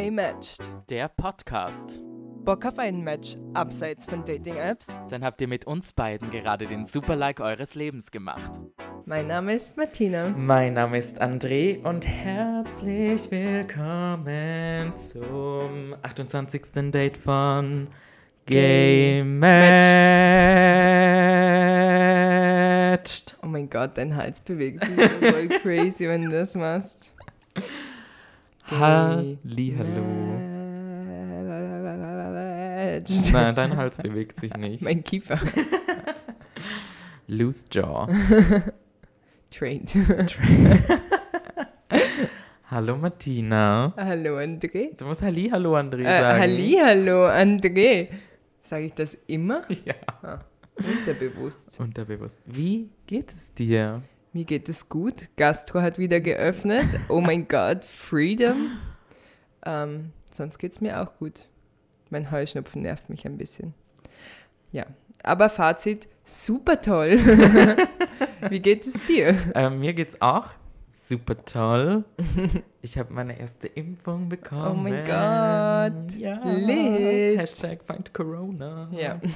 Gay Matched. Der Podcast. Bock auf ein Match abseits von Dating-Apps? Dann habt ihr mit uns beiden gerade den Super-Like eures Lebens gemacht. Mein Name ist Martina. Mein Name ist André und herzlich willkommen zum 28. Date von Gay Matched. Oh mein Gott, dein Hals bewegt sich so voll crazy, wenn du das machst. Hallihallo. Nein, dein Hals bewegt sich nicht. Mein Kiefer. Loose Jaw. Trained. Hallo Martina. Hallo André. Du musst Hallihallo André Äh, sagen. Hallihallo André. Sage ich das immer? Ja. Unterbewusst. Unterbewusst. Wie geht es dir? Mir geht es gut. Gastro hat wieder geöffnet. Oh mein Gott, Freedom. Ähm, sonst geht es mir auch gut. Mein Heuschnupfen nervt mich ein bisschen. Ja, aber Fazit, super toll. Wie geht es dir? Ähm, mir geht's auch super toll. Ich habe meine erste Impfung bekommen. Oh mein Gott. Ja. Lit. Hashtag Fight Corona. Ja.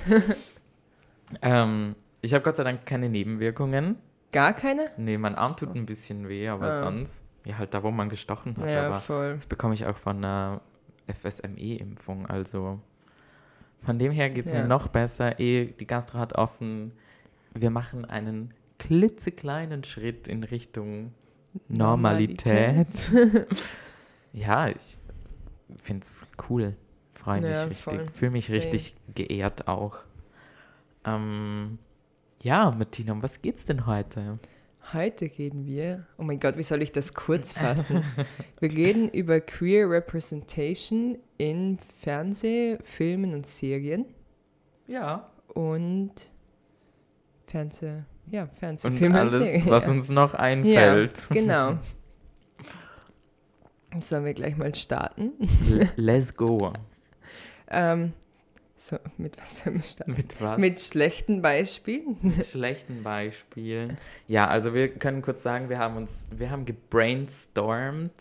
Ähm, ich habe Gott sei Dank keine Nebenwirkungen. Gar keine? Nee, mein Arm tut ein bisschen weh, aber Ah. sonst, ja, halt da, wo man gestochen hat. Ja, aber voll. das bekomme ich auch von einer FSME-Impfung. Also von dem her geht es Ja. mir noch besser. Eh, die Gastro hat offen. Wir machen einen klitzekleinen Schritt in Richtung Normalität. ja, ich finde es cool. Freue mich Ja, richtig. Fühle mich Same. richtig geehrt auch. Ähm, ja, Martina, um was geht's denn heute? Heute reden wir, oh mein Gott, wie soll ich das kurz fassen? Wir reden über Queer Representation in Fernseh, Filmen und Serien Ja. und Fernseh, ja, Fernseh, Und Filme und alles, Serien. was ja. uns noch einfällt. Genau. Sollen wir gleich mal starten? Let's go. Ähm, so, mit was sollen wir starten? Mit was? Mit schlechten Beispielen? Mit schlechten Beispielen. Ja, also wir können kurz sagen, wir haben uns, wir haben gebrainstormt,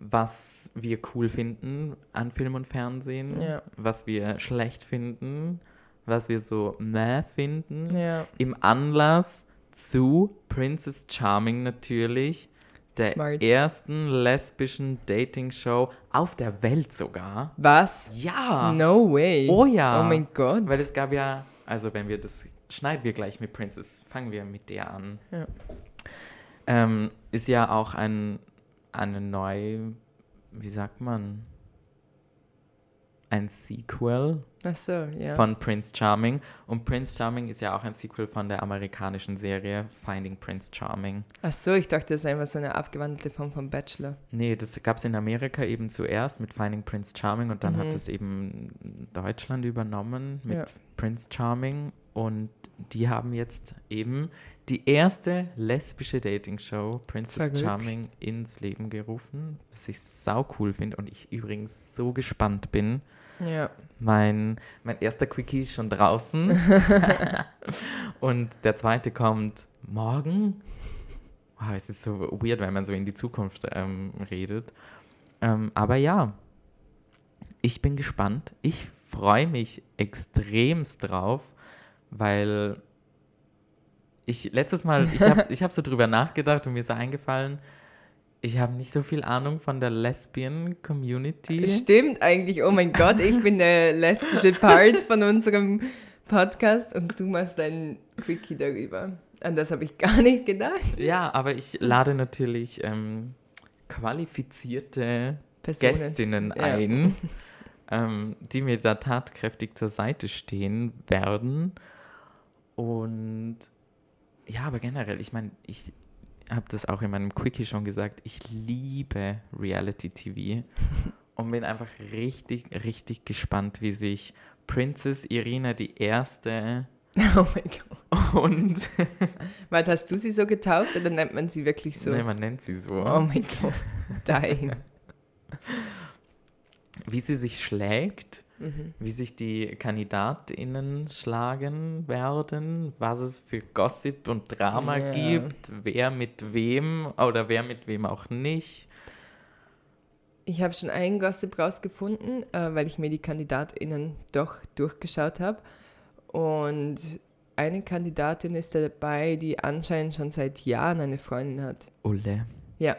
was wir cool finden an Film und Fernsehen, Ja. was wir schlecht finden, was wir so meh finden. Ja. Im Anlass zu Princess Charming natürlich, der Smart. ersten lesbischen Dating-Show auf der Welt sogar. Was? Ja! No way. Oh ja! Oh mein Gott. Weil es gab ja, also wenn wir das, schneiden wir gleich mit Princess, fangen wir mit der an. Ja. Ähm, ist ja auch ein, eine neue, wie sagt man, ein Sequel so, ja. von Prince Charming. Und Prince Charming ist ja auch ein Sequel von der amerikanischen Serie Finding Prince Charming. Ach so, ich dachte, das ist einfach so eine abgewandelte Form von Bachelor. Nee, das gab es in Amerika eben zuerst mit Finding Prince Charming und dann Mhm. hat es eben Deutschland übernommen mit Ja. Prince Charming und die haben jetzt eben die erste lesbische Dating-Show Princess Verrückt. Charming ins Leben gerufen, was ich sau cool finde und ich übrigens so gespannt bin. Ja. Mein, mein erster Quickie ist schon draußen und der zweite kommt morgen. Wow, es ist so weird, wenn man so in die Zukunft ähm, redet. Ähm, aber ja, ich bin gespannt. Ich freue mich extremst drauf, weil ich letztes Mal, ich habe ich hab so drüber nachgedacht und mir ist so eingefallen, ich habe nicht so viel Ahnung von der Lesbian-Community. Stimmt eigentlich. Oh mein Gott, ich bin der lesbische Part von unserem Podcast und du machst einen Quickie darüber. An das habe ich gar nicht gedacht. Ja, aber ich lade natürlich ähm, qualifizierte Personen. Gästinnen Ja. ein, ähm, die mir da tatkräftig zur Seite stehen werden. Und ja, aber generell, ich meine, ich habe das auch in meinem Quickie schon gesagt, ich liebe Reality-TV und bin einfach richtig, richtig gespannt, wie sich Princess Irina die Erste Oh mein Gott. und, Warte, hast du sie so getauft oder nennt man sie wirklich so? nee, man nennt sie so. Oh mein Gott. Dying. wie sie sich schlägt, Mhm. wie sich die KandidatInnen schlagen werden, was es für Gossip und Drama Ja. gibt, wer mit wem oder wer mit wem auch nicht. Ich habe schon einen Gossip rausgefunden, äh, weil ich mir die KandidatInnen doch durchgeschaut habe. Und eine Kandidatin ist dabei, die anscheinend schon seit Jahren eine Freundin hat. Ulle, Ja,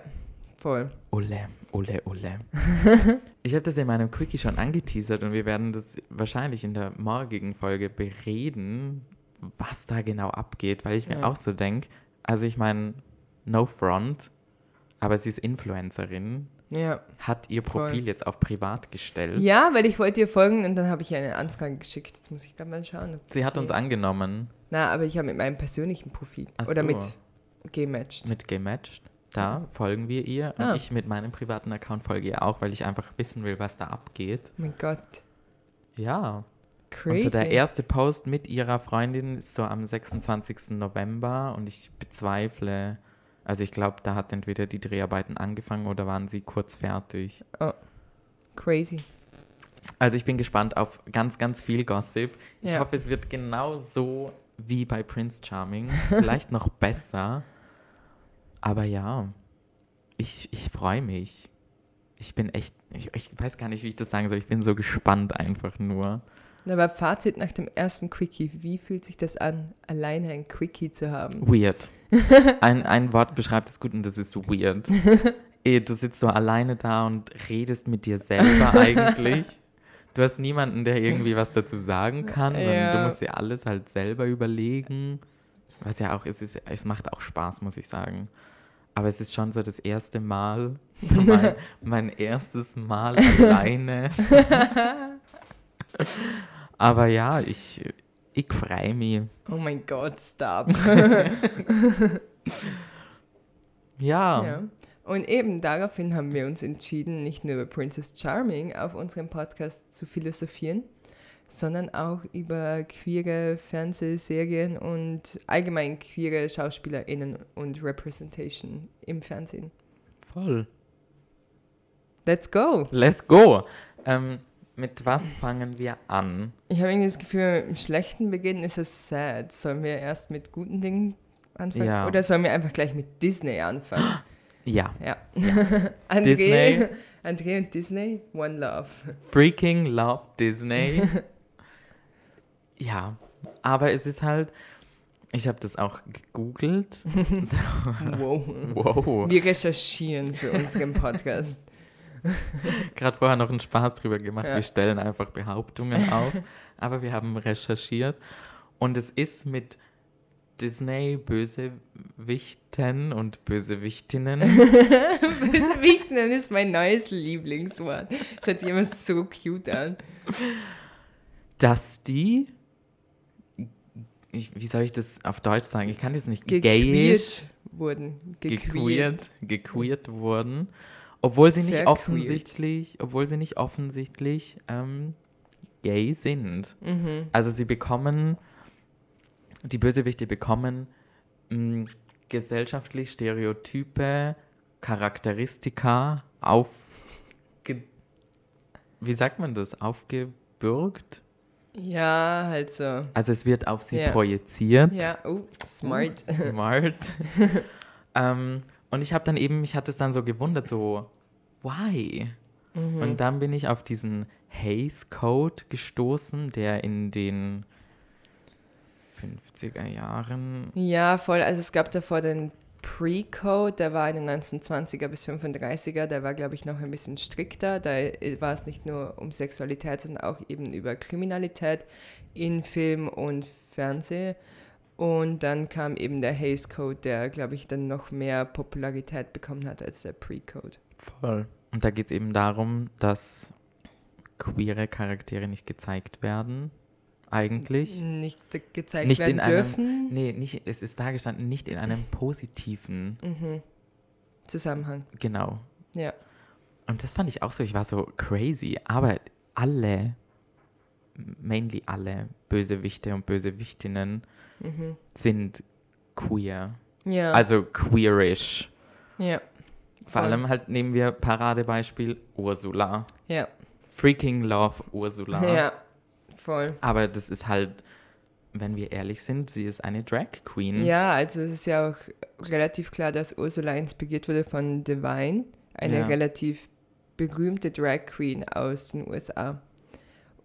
voll. Ulle, Ulle, Ulle. ich habe das in meinem Quickie schon angeteasert und wir werden das wahrscheinlich in der morgigen Folge bereden, was da genau abgeht, weil ich mir Ja. auch so denke, also ich meine, no front, aber sie ist Influencerin, Ja. hat ihr Voll. Profil jetzt auf privat gestellt. Ja, weil ich wollte ihr folgen und dann habe ich ihr eine Anfrage geschickt. Jetzt muss ich gerade mal schauen. Sie hat uns angenommen Na, aber ich habe mit meinem persönlichen Profil. Ach Oder so. mit gematcht. mit gematcht. Da folgen wir ihr und Ah. ich mit meinem privaten Account folge ihr auch, weil ich einfach wissen will, was da abgeht. Oh mein Gott. Ja. Crazy. Und so der erste Post mit ihrer Freundin ist so am 26. November und ich bezweifle, also ich glaube, da hat entweder die Dreharbeiten angefangen oder waren sie kurz fertig. Crazy. Also ich bin gespannt auf ganz, ganz viel Gossip. Ich Ja. hoffe, es wird genau so wie bei Prince Charming, vielleicht noch besser. Aber ja, ich, ich freue mich. Ich bin echt, ich, ich weiß gar nicht, wie ich das sagen soll. Ich bin so gespannt einfach nur. Aber Fazit nach dem ersten Quickie. Wie fühlt sich das an, alleine ein Quickie zu haben? Weird. Ein, ein Wort beschreibt es gut und das ist weird. Eh, Du sitzt so alleine da und redest mit dir selber eigentlich. Du hast niemanden, der irgendwie was dazu sagen kann, sondern du Ja. musst dir alles halt selber überlegen. Was ja auch, es, ist, es macht auch Spaß, muss ich sagen. Aber es ist schon so das erste Mal, so mein, mein erstes Mal alleine. Aber ja, ich, ich freue mich. Oh mein Gott, stop. Ja, ja. Und eben daraufhin haben wir uns entschieden, nicht nur über Princess Charming auf unserem Podcast zu philosophieren, sondern auch über queere Fernsehserien und allgemein queere SchauspielerInnen und Representation im Fernsehen. voll. Let's go! Let's go. Ähm, mit was fangen wir an? Ich habe irgendwie das Gefühl, mit dem schlechten Beginn ist es sad. Sollen wir erst mit guten Dingen anfangen? Ja. Oder sollen wir einfach gleich mit Disney anfangen? Ja, Ja. André, Disney. André und Disney, One Love. freaking love Disney. ja, aber es ist halt, ich habe das auch gegoogelt. so, Wow. wow, Wir recherchieren für unseren Podcast. gerade vorher noch einen Spaß drüber gemacht. Ja. Wir stellen einfach Behauptungen auf, aber wir haben recherchiert und es ist mit Disney Bösewichten und Bösewichtinnen. Bösewichten ist mein neues Lieblingswort. Das hört sich immer so cute an. dass die, ich, wie soll ich das auf Deutsch sagen? Ich kann das nicht gayisch, Gequeert wurden. gequeert, gequeert wurden, obwohl sie nicht Verqueert. offensichtlich, obwohl sie nicht offensichtlich ähm, gay sind. Mhm. Also sie bekommen, die Bösewichte bekommen mh, gesellschaftlich Stereotype, Charakteristika auf, wie sagt man das, aufgebürgt? Ja, halt so. Also es wird auf sie Ja. projiziert. Ja, oh, smart. Smart. ähm, und ich habe dann eben, mich hat es dann so gewundert, so, why? Mhm. Und dann bin ich auf diesen Hays Code gestoßen, der in den 50er Jahren. Ja, voll. Also es gab davor den Pre-Code, der war in den 1920er bis 35er, der war, glaube ich, noch ein bisschen strikter. Da war es nicht nur um Sexualität, sondern auch eben über Kriminalität in Film und Fernsehen. Und dann kam eben der Hays Code, der, glaube ich, dann noch mehr Popularität bekommen hat als der Pre-Code. Voll. Und da geht es eben darum, dass queere Charaktere nicht gezeigt werden, eigentlich. Nicht gezeigt Nicht werden in einem- dürfen. Nee, nicht, es ist dargestanden, nicht in einem positiven, Mhm. Zusammenhang. genau. Ja. Und das fand ich auch so, ich war so crazy, aber alle, mainly alle Bösewichte und Bösewichtinnen Mhm. sind queer. Ja. Also queerish. ja. Vor allem halt nehmen wir Paradebeispiel Ursula. Ja. Freaking love Ursula. Ja. Voll. Aber das ist halt, wenn wir ehrlich sind, sie ist eine Drag Queen. Ja, also es ist ja auch relativ klar, dass Ursula inspiriert wurde von Divine, eine Ja. relativ berühmte Drag Queen aus den USA.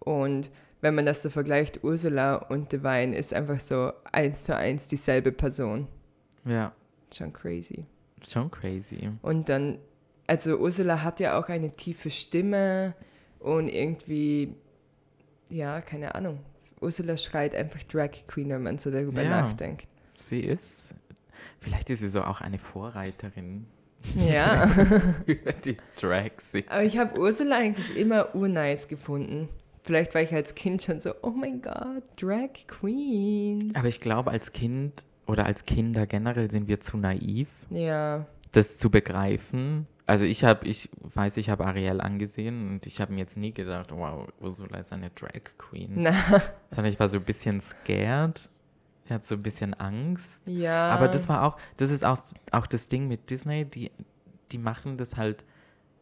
Und wenn man das so vergleicht, Ursula und Divine ist einfach so eins zu eins dieselbe Person. Ja, Schon crazy. schon crazy. Und dann, also Ursula hat ja auch eine tiefe Stimme und irgendwie, ja, keine Ahnung. Ursula schreit einfach Drag Queen, wenn man so darüber Ja. nachdenkt. Sie ist, vielleicht ist sie so auch eine Vorreiterin Ja. für die Drag-Szene. Aber ich habe Ursula eigentlich immer urnice gefunden. Vielleicht war ich als Kind schon so, oh mein Gott, Drag Queens. Aber ich glaube, als Kind oder als Kinder generell sind wir zu naiv, ja, das zu begreifen. Also ich habe, ich weiß, ich habe Ariel angesehen und ich habe mir jetzt nie gedacht, wow, Ursula ist eine Drag Queen. na, Sondern ich war so ein bisschen scared. Ich hatte so ein bisschen Angst. ja. Aber das war auch, das ist auch, auch das Ding mit Disney, die, die machen das halt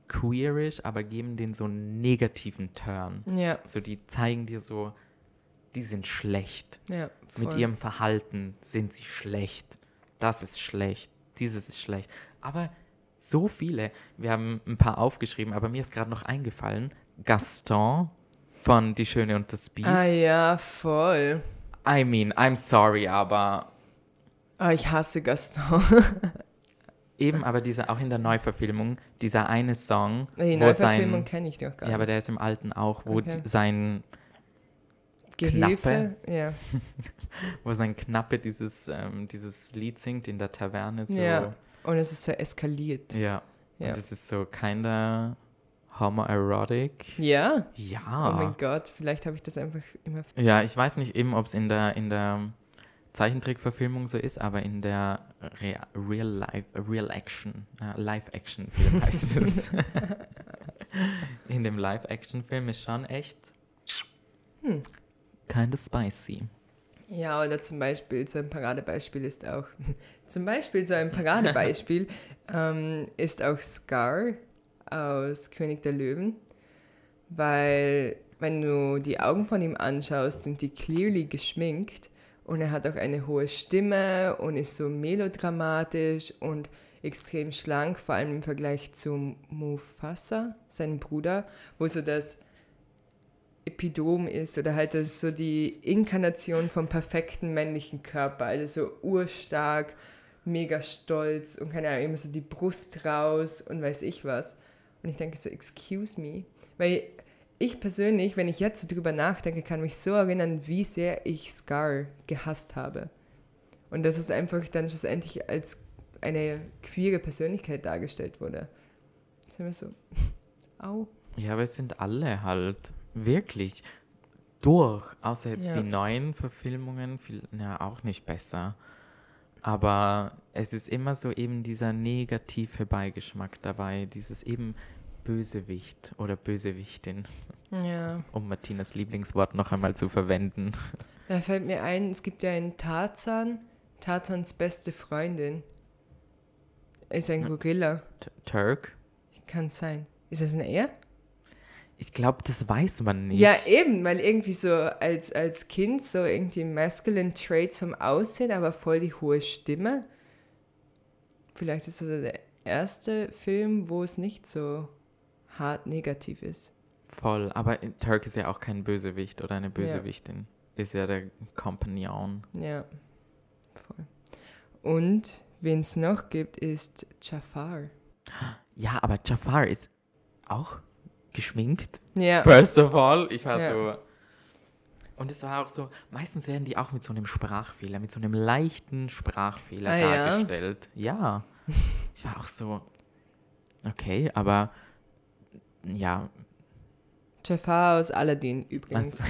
queerish, aber geben den so einen negativen Turn. Ja, So, die zeigen dir so, die sind schlecht. ja. Mit voll. ihrem Verhalten sind sie schlecht. Das ist schlecht. Dieses ist schlecht. Aber so viele, wir haben ein paar aufgeschrieben, aber mir ist gerade noch eingefallen, Gaston von Die Schöne und das Biest. Ah ja, voll. I mean, I'm sorry, aber Ah, ich hasse Gaston. eben, aber dieser, auch in der Neuverfilmung, dieser eine Song, Die Neuverfilmung kenne ich doch gar ja, aber nicht. der ist im alten auch, wo Okay. sein, Gehilfe? Ja. wo sein Knappe dieses, ähm, dieses Lied singt in der Taverne, so, Ja. Und es ist so eskaliert. ja. Ja. Und das ist so kinda homoerotic. Ja? Ja. Oh mein Gott, vielleicht habe ich das einfach immer. Ja, ich weiß nicht eben, ob es in der, in der Zeichentrickverfilmung so ist, aber in der Re Real Life, Real Action, äh, Live-Action-Film heißt es. in dem Live-Action-Film ist schon echt Hm. kinda spicy. Ja, oder zum Beispiel, so ein Paradebeispiel ist auch. zum Beispiel, so ein Paradebeispiel ähm, ist auch Scar aus König der Löwen. Weil, wenn du die Augen von ihm anschaust, sind die clearly geschminkt. Und er hat auch eine hohe Stimme und ist so melodramatisch und extrem schlank, vor allem im Vergleich zu Mufasa, seinem Bruder, wo so das Epidom ist oder halt das so die Inkarnation vom perfekten männlichen Körper, also so urstark, mega stolz und keine Ahnung, immer so die Brust raus und weiß ich was. Und ich denke so, excuse me, weil ich persönlich, wenn ich jetzt so drüber nachdenke, kann mich so erinnern, wie sehr ich Scar gehasst habe. Und dass es einfach dann schlussendlich als eine queere Persönlichkeit dargestellt wurde. Ist immer so, au. Ja, aber es sind alle halt wirklich durch, außer jetzt Ja. die neuen Verfilmungen, viel, ja, auch nicht besser. Aber es ist immer so eben dieser negative Beigeschmack dabei, dieses eben Bösewicht oder Bösewichtin, Ja. um Martinas Lieblingswort noch einmal zu verwenden. Da fällt mir ein, es gibt ja einen Tarzan, Tarzans beste Freundin. Ist ein Gorilla. T Turk? Kann sein. Ist das ein Er? Ich glaube, das weiß man nicht. Ja, eben, weil irgendwie so als, als Kind so irgendwie masculine Traits vom Aussehen, aber voll die hohe Stimme. Vielleicht ist das der erste Film, wo es nicht so hart negativ ist. Voll, aber Turk ist ja auch kein Bösewicht oder eine Bösewichtin. Ist ja der Compagnon. Ja, voll. Und wen es noch gibt, ist Jafar. Ja, aber Jafar ist auch geschminkt. Ja, First of all, ich war Ja. so. Und es war auch so, meistens werden die auch mit so einem Sprachfehler, mit so einem leichten Sprachfehler Ah, ja? dargestellt. Ja. Ich war auch so, okay, aber ja, Jafar aus Aladdin übrigens.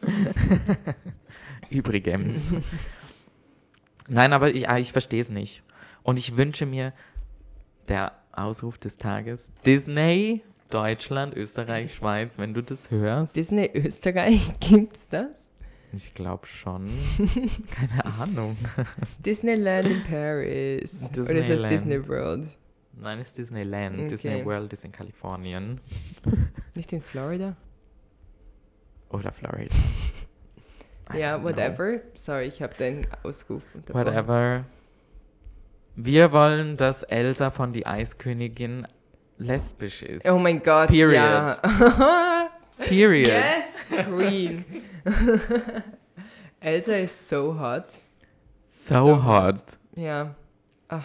Übrigens. Nein, aber ich, ah, ich verstehe es nicht. Und ich wünsche mir, der Ausruf des Tages, Disney, Deutschland, Österreich, Schweiz, wenn du das hörst. Disney Österreich, gibt's das? Ich glaube schon. Keine Ahnung. Disneyland in Paris. Oder ist das Disneyland. Disney World? Nein, es ist Disneyland. Okay. Disney World ist in Kalifornien. Nicht in Florida? Oder Florida. I Ja, don't know. whatever. Sorry, ich habe den Ausruf unterbrochen. Whatever. Wir wollen, dass Elsa von die Eiskönigin lesbisch ist. Oh mein Gott, Period. ja. Period. yes, Queen. Elsa ist so hot. So, So hot. Ja. Ah.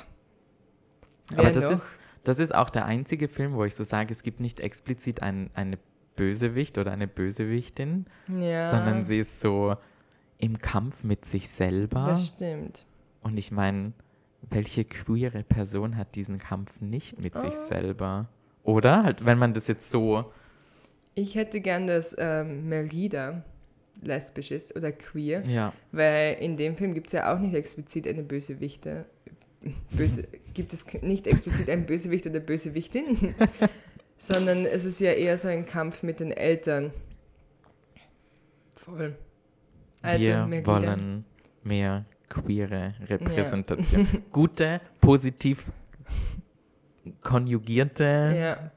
Aber das noch? ist, das ist auch der einzige Film, wo ich so sage, es gibt nicht explizit ein, eine Bösewicht oder eine Bösewichtin, ja, sondern sie ist so im Kampf mit sich selber. Das stimmt. Und ich meine, welche queere Person hat diesen Kampf nicht mit sich Oh. selber? Oder? Halt, wenn man das jetzt so. Ich hätte gern, dass ähm, Merida lesbisch ist oder queer, Ja. weil in dem Film gibt es ja auch nicht explizit eine Bösewichte. Böse, gibt es nicht explizit einen Bösewicht oder Bösewichtin, sondern es ist ja eher so ein Kampf mit den Eltern. Voll. Also wir Merida. wollen mehr queere Repräsentation. Gute, positiv konjugierte. Ja,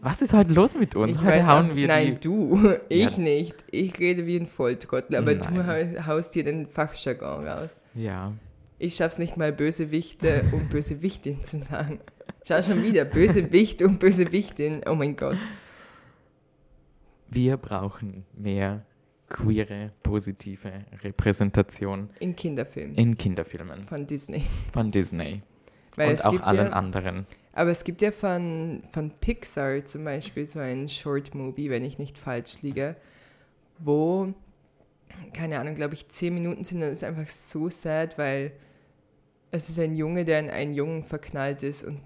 Was ist heute los mit uns? ich heute hauen auch, wir nein, die. du, ich Ja. nicht. Ich rede wie ein Volltrottel, aber du Nein. hau- haust hier den Fachjargon raus. Ja. Ich schaff's nicht mal Bösewichte und Bösewichtin zu sagen. Schau schon wieder, Bösewicht und Bösewichtin. Oh mein Gott. Wir brauchen mehr queere, positive Repräsentation In Kinderfilmen in Kinderfilmen von Disney. von Disney Weil und es auch allen ja, anderen. Aber es gibt ja von, von Pixar zum Beispiel so ein Short Movie, wenn ich nicht falsch liege, wo, keine Ahnung, glaube ich, zehn Minuten sind. Das ist einfach so sad, weil es ist ein Junge, der in einen Jungen verknallt ist und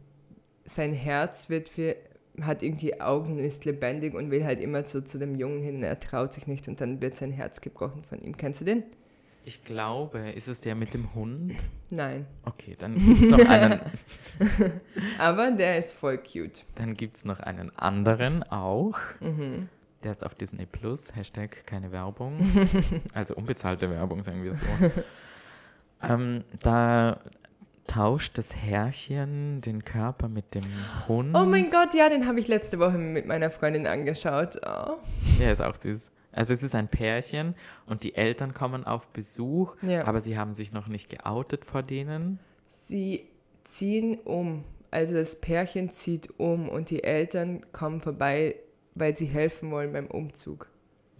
sein Herz wird für, hat irgendwie Augen, ist lebendig und will halt immer so zu dem Jungen hin. Er traut sich nicht und dann wird sein Herz gebrochen von ihm. Kennst du den? Ich glaube, ist es der mit dem Hund? Nein. Okay, dann gibt es noch einen, Aber der ist voll cute. dann gibt's noch einen anderen auch. Mhm. Der ist auf Disney Plus, Hashtag keine Werbung. also unbezahlte Werbung, sagen wir so. ähm, da tauscht das Herrchen den Körper mit dem Hund. Oh mein Gott, ja, den habe ich letzte Woche mit meiner Freundin angeschaut. Oh. Der ist auch süß. Also es ist ein Pärchen und die Eltern kommen auf Besuch, Ja. aber sie haben sich noch nicht geoutet vor denen. Sie ziehen um. Also das Pärchen zieht um und die Eltern kommen vorbei, weil sie helfen wollen beim Umzug.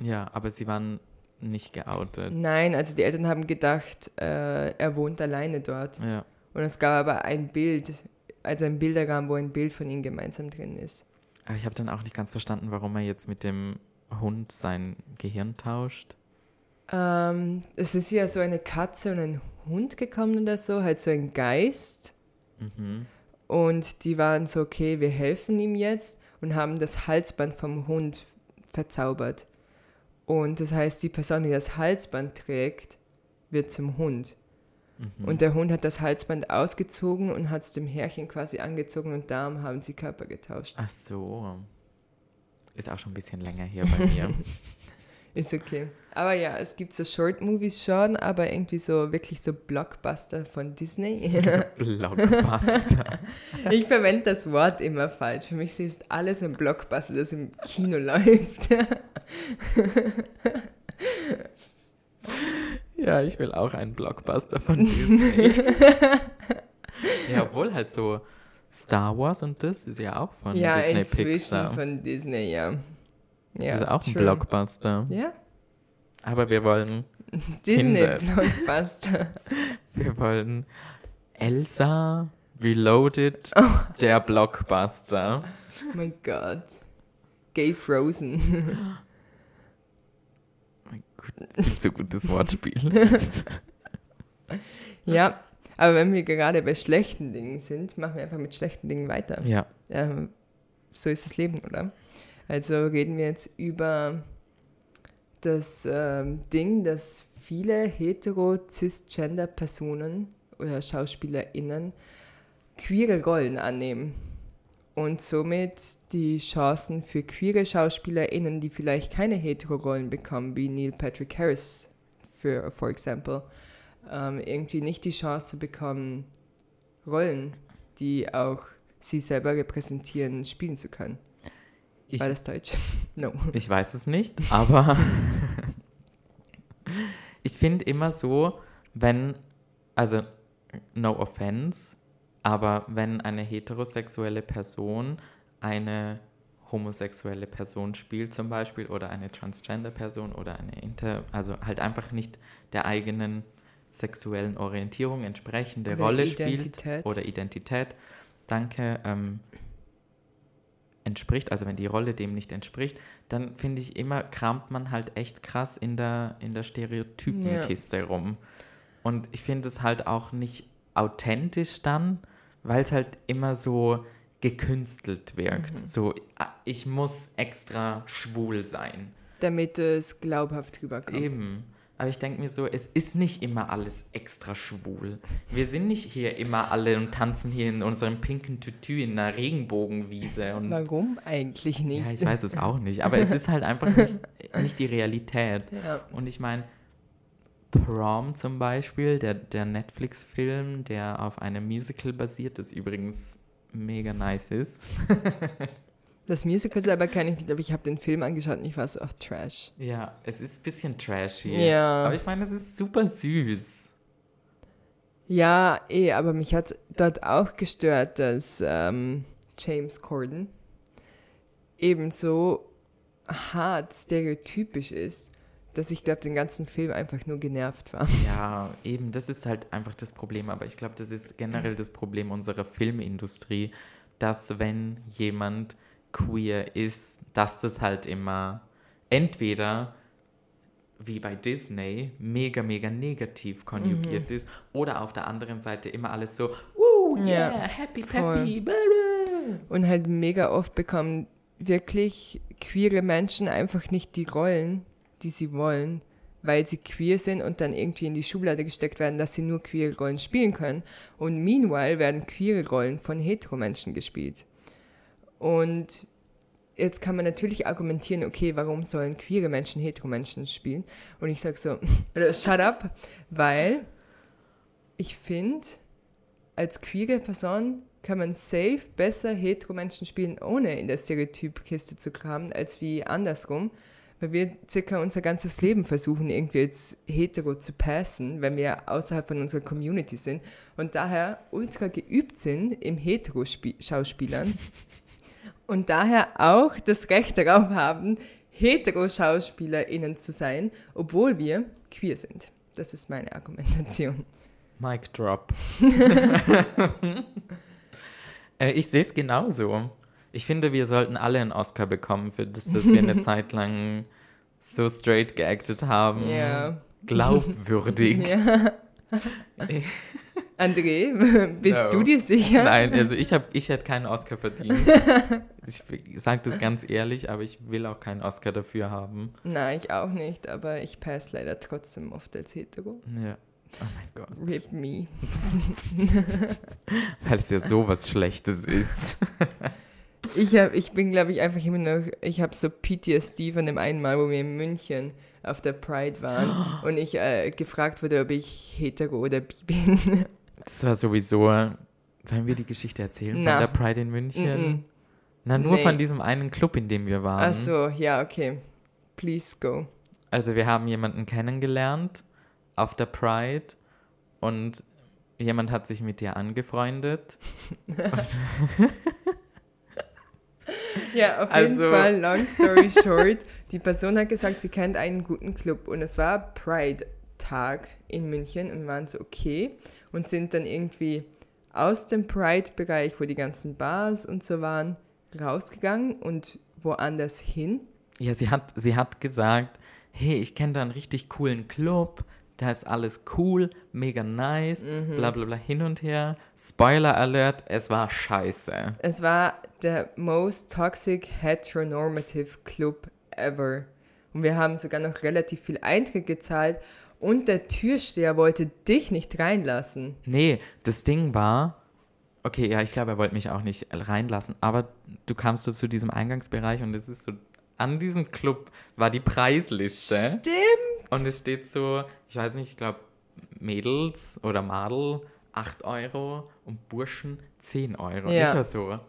Ja, aber sie waren nicht geoutet. Nein, also die Eltern haben gedacht, äh, er wohnt alleine dort. Ja. Und es gab aber ein Bild, also ein Bilderrahmen, wo ein Bild von ihnen gemeinsam drin ist. Aber ich habe dann auch nicht ganz verstanden, warum er jetzt mit dem Hund sein Gehirn tauscht. Ähm, es ist ja so eine Katze und ein Hund gekommen oder so, halt so ein Geist. Mhm. Und die waren so, okay, wir helfen ihm jetzt und haben das Halsband vom Hund verzaubert. Und das heißt, die Person, die das Halsband trägt, wird zum Hund. Mhm. Und der Hund hat das Halsband ausgezogen und hat es dem Herrchen quasi angezogen und darum haben sie Körper getauscht. Ach so. Ist auch schon ein bisschen länger hier bei mir. Ist okay. Aber ja, es gibt so Short-Movies schon, aber irgendwie so wirklich so Blockbuster von Disney. Blockbuster. ich verwende das Wort immer falsch. Für mich ist alles ein Blockbuster, das im Kino läuft. Ja, ich will auch einen Blockbuster von Disney. ja, obwohl halt so Star Wars und das ist ja auch von ja, Disney inzwischen Pixar. von Disney, ja. Ja, ist auch ein true. Blockbuster. Ja, Aber wir wollen, Disney Kinder. Blockbuster. wir wollen Elsa Reloaded, Oh. der Blockbuster. Oh mein Gott. Gay Frozen. Viel zu gutes Wortspiel. ja, aber wenn wir gerade bei schlechten Dingen sind, machen wir einfach mit schlechten Dingen weiter. ja, Ähm, so ist das Leben, oder? Also reden wir jetzt über das ähm, Ding, dass viele hetero-cisgender-Personen oder SchauspielerInnen queere Rollen annehmen und somit die Chancen für queere SchauspielerInnen, die vielleicht keine hetero-Rollen bekommen, wie Neil Patrick Harris, für for example, ähm, irgendwie nicht die Chance bekommen, Rollen, die auch sie selber repräsentieren, spielen zu können. ich, War das Deutsch? No. ich weiß es nicht, aber ich finde immer so, wenn, also no offense, Aber wenn eine heterosexuelle Person eine homosexuelle Person spielt zum Beispiel oder eine Transgender-Person oder eine Inter, also halt einfach nicht der eigenen sexuellen Orientierung entsprechende Oder Rolle Identität. spielt oder Identität, danke, ähm, entspricht, also wenn die Rolle dem nicht entspricht, dann finde ich immer, kramt man halt echt krass in der, in der Stereotypenkiste rum. Und ich finde es halt auch nicht authentisch dann, weil es halt immer so gekünstelt wirkt. So, ah, ich muss extra schwul sein. Damit es glaubhaft rüberkommt. Eben. Aber ich denke mir so, es ist nicht immer alles extra schwul. Wir sind nicht hier immer alle und tanzen hier in unserem pinken Tütü in einer Regenbogenwiese. Und Warum eigentlich nicht? ja, ich weiß es auch nicht. Aber es ist halt einfach nicht, nicht die Realität. Ja. Und ich meine, Prom zum Beispiel, der, der Netflix-Film, der auf einem Musical basiert, das übrigens mega nice ist. Das Musical selber kann ich nicht, aber ich habe den Film angeschaut und ich war so, ach, Trash. Ja, es ist ein bisschen trashy. Ja. Aber ich meine, es ist super süß. Ja, eh, aber mich hat dort auch gestört, dass ähm, James Corden ebenso hart stereotypisch ist, dass ich glaube, den ganzen Film einfach nur genervt war. Ja, eben, das ist halt einfach das Problem. Aber ich glaube, das ist generell das Problem unserer Filmindustrie, dass wenn jemand queer ist, dass das halt immer entweder wie bei Disney mega, mega negativ konjugiert ist oder auf der anderen Seite immer alles so, uh, yeah, Ja, happy, voll. peppy, blah, blah. Und halt mega oft bekommen wirklich queere Menschen einfach nicht die Rollen, die sie wollen, weil sie queer sind und dann irgendwie in die Schublade gesteckt werden, dass sie nur queere Rollen spielen können. Und meanwhile werden queere Rollen von Heteromenschen gespielt. Und jetzt kann man natürlich argumentieren, okay, warum sollen queere Menschen Heteromenschen spielen? Und ich sage so, shut up, weil ich finde, als queere Person kann man safe besser Heteromenschen spielen, ohne in der Stereotypkiste zu kramen, als wie andersrum. Weil wir circa unser ganzes Leben versuchen, irgendwie jetzt hetero zu passen, wenn wir außerhalb von unserer Community sind und daher ultra geübt sind im Hetero-Schauspielern und daher auch das Recht darauf haben, Hetero-SchauspielerInnen zu sein, obwohl wir queer sind. Das ist meine Argumentation. Mic drop. äh, ich sehe es genauso. Ich finde, wir sollten alle einen Oscar bekommen für das, dass wir eine Zeit lang so straight geactet haben. Ja. Glaubwürdig. Ja. André, bist No. du dir sicher? Nein, also ich, hab, ich hätte keinen Oscar verdient. Ich sage das ganz ehrlich, aber ich will auch keinen Oscar dafür haben. Nein, ich auch nicht, aber ich passe leider trotzdem oft als hetero. Ja. Oh mein Gott. Rip me. Weil es ja sowas Schlechtes ist. Ich, hab, ich bin, glaube ich, einfach immer noch, ich habe so PTSD von dem einen Mal, wo wir in München auf der Pride waren und ich äh, gefragt wurde, ob ich hetero oder bi bin. Das war sowieso. Sollen wir die Geschichte erzählen Na. von der Pride in München? Mm-mm. Na, nur Nee. von diesem einen Club, in dem wir waren. Ach so, ja, okay. Please go. Also wir haben jemanden kennengelernt auf der Pride und jemand hat sich mit dir angefreundet. Ja, auf Also- jeden Fall, long story short, die Person hat gesagt, sie kennt einen guten Club und es war Pride-Tag in München und waren so okay und sind dann irgendwie aus dem Pride-Bereich, wo die ganzen Bars und so waren, rausgegangen und woanders hin. Ja, sie hat, sie hat gesagt, hey, ich kenne da einen richtig coolen Club, da ist alles cool, mega nice, Mhm. bla bla bla, hin und her. Spoiler Alert, es war scheiße. Es war der most toxic heteronormative Club ever. Und wir haben sogar noch relativ viel Eintritt gezahlt und der Türsteher wollte dich nicht reinlassen. Nee, das Ding war, okay, ja, ich glaube, er wollte mich auch nicht reinlassen, aber du kamst so zu diesem Eingangsbereich und es ist so, an diesem Club war die Preisliste. Stimmt. Und es steht so, ich weiß nicht, ich glaube, Mädels oder Madel 8 Euro und Burschen 10 Euro. Ja. Ich war so.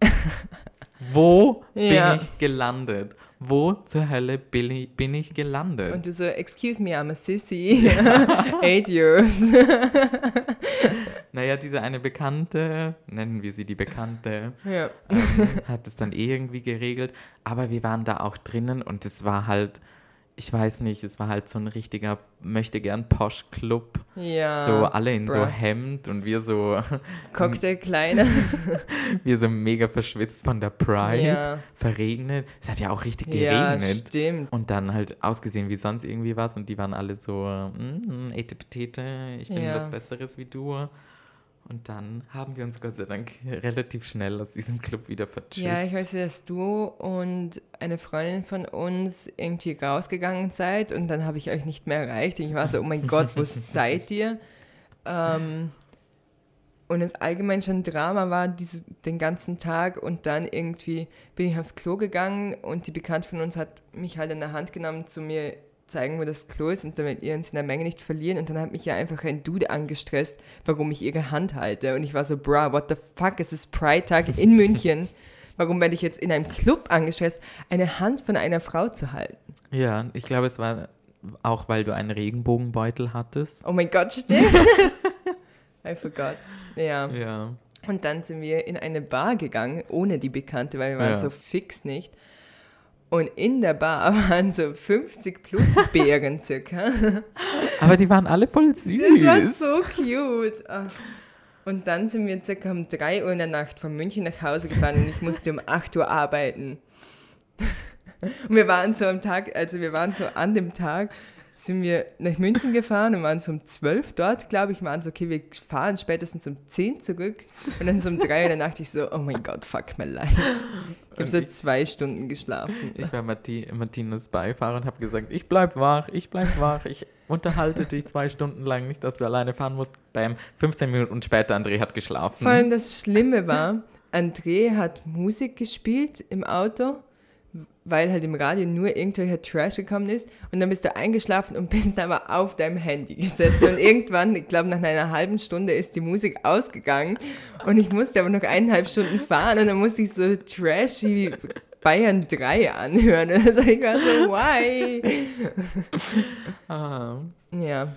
Wo Ja. bin ich gelandet? Wo zur Hölle bin ich, bin ich gelandet? Und du so, excuse me, I'm a sissy. Eight Euros. naja, diese eine Bekannte, nennen wir sie die Bekannte, ja. ähm, hat es dann eh irgendwie geregelt. Aber wir waren da auch drinnen und es war halt, ich weiß nicht, es war halt so ein richtiger möchte gern Posh-Club. ja. so alle in so bruh. Hemd und wir so, Cocktail kleiner. wir so mega verschwitzt von der Pride, ja. verregnet. Es hat ja auch richtig ja, geregnet. stimmt. Und dann halt ausgesehen wie sonst irgendwie was und die waren alle so, mm, ete petete, ich bin Ja. was Besseres wie du. Und dann haben wir uns Gott sei Dank relativ schnell aus diesem Club wieder vertschüsst. Ja, ich weiß, dass du und eine Freundin von uns irgendwie rausgegangen seid und dann habe ich euch nicht mehr erreicht. Ich war so, oh mein Gott, wo seid ihr? Ähm, und es allgemein schon Drama war dieses, den ganzen Tag und dann irgendwie bin ich aufs Klo gegangen und die Bekannte von uns hat mich halt in der Hand genommen zu mir zeigen, wo das Klo ist und damit wir uns in der Menge nicht verlieren und dann hat mich ja einfach ein Dude angestresst, warum ich ihre Hand halte und ich war so, bra, what the fuck, es ist Pride-Tag in München. Warum werde ich jetzt in einem Club angestresst, eine Hand von einer Frau zu halten? Ja, ich glaube, es war auch, weil du einen Regenbogenbeutel hattest. Oh mein Gott, stimmt. I forgot. Ja. Ja. Und dann sind wir in eine Bar gegangen, ohne die Bekannte, weil wir waren Ja. so fix nicht. Und in der Bar waren so 50 plus Bären circa. Aber die waren alle voll süß. Das war so cute. Und dann sind wir circa um 3 Uhr in der Nacht von München nach Hause gefahren und ich musste um 8 Uhr arbeiten. Und wir waren so am Tag, also wir waren so an dem Tag, sind wir nach München gefahren und waren so um 12 dort, glaube ich, waren so, okay, wir fahren spätestens um 10 zurück. Und dann so um 3 Uhr in der Nacht ich so, oh mein Gott, fuck my life. Ich habe Und so zwei Stunden geschlafen. Ich war Marti Martinas Beifahrer und habe gesagt, ich bleib wach, ich bleib wach, ich unterhalte dich zwei Stunden lang, nicht, dass du alleine fahren musst. Bam, 15 Minuten später, André hat geschlafen. Vor allem das Schlimme war, André hat Musik gespielt im Auto, weil halt im Radio nur irgendwelcher Trash gekommen ist. Und dann bist du eingeschlafen und bist aber auf deinem Handy gesessen. Und irgendwann, ich glaube nach einer halben Stunde ist die Musik ausgegangen. Und ich musste aber noch eineinhalb Stunden fahren und dann musste ich so trashy Bayern 3 anhören. Und also ich war so, why? Ah. Ja,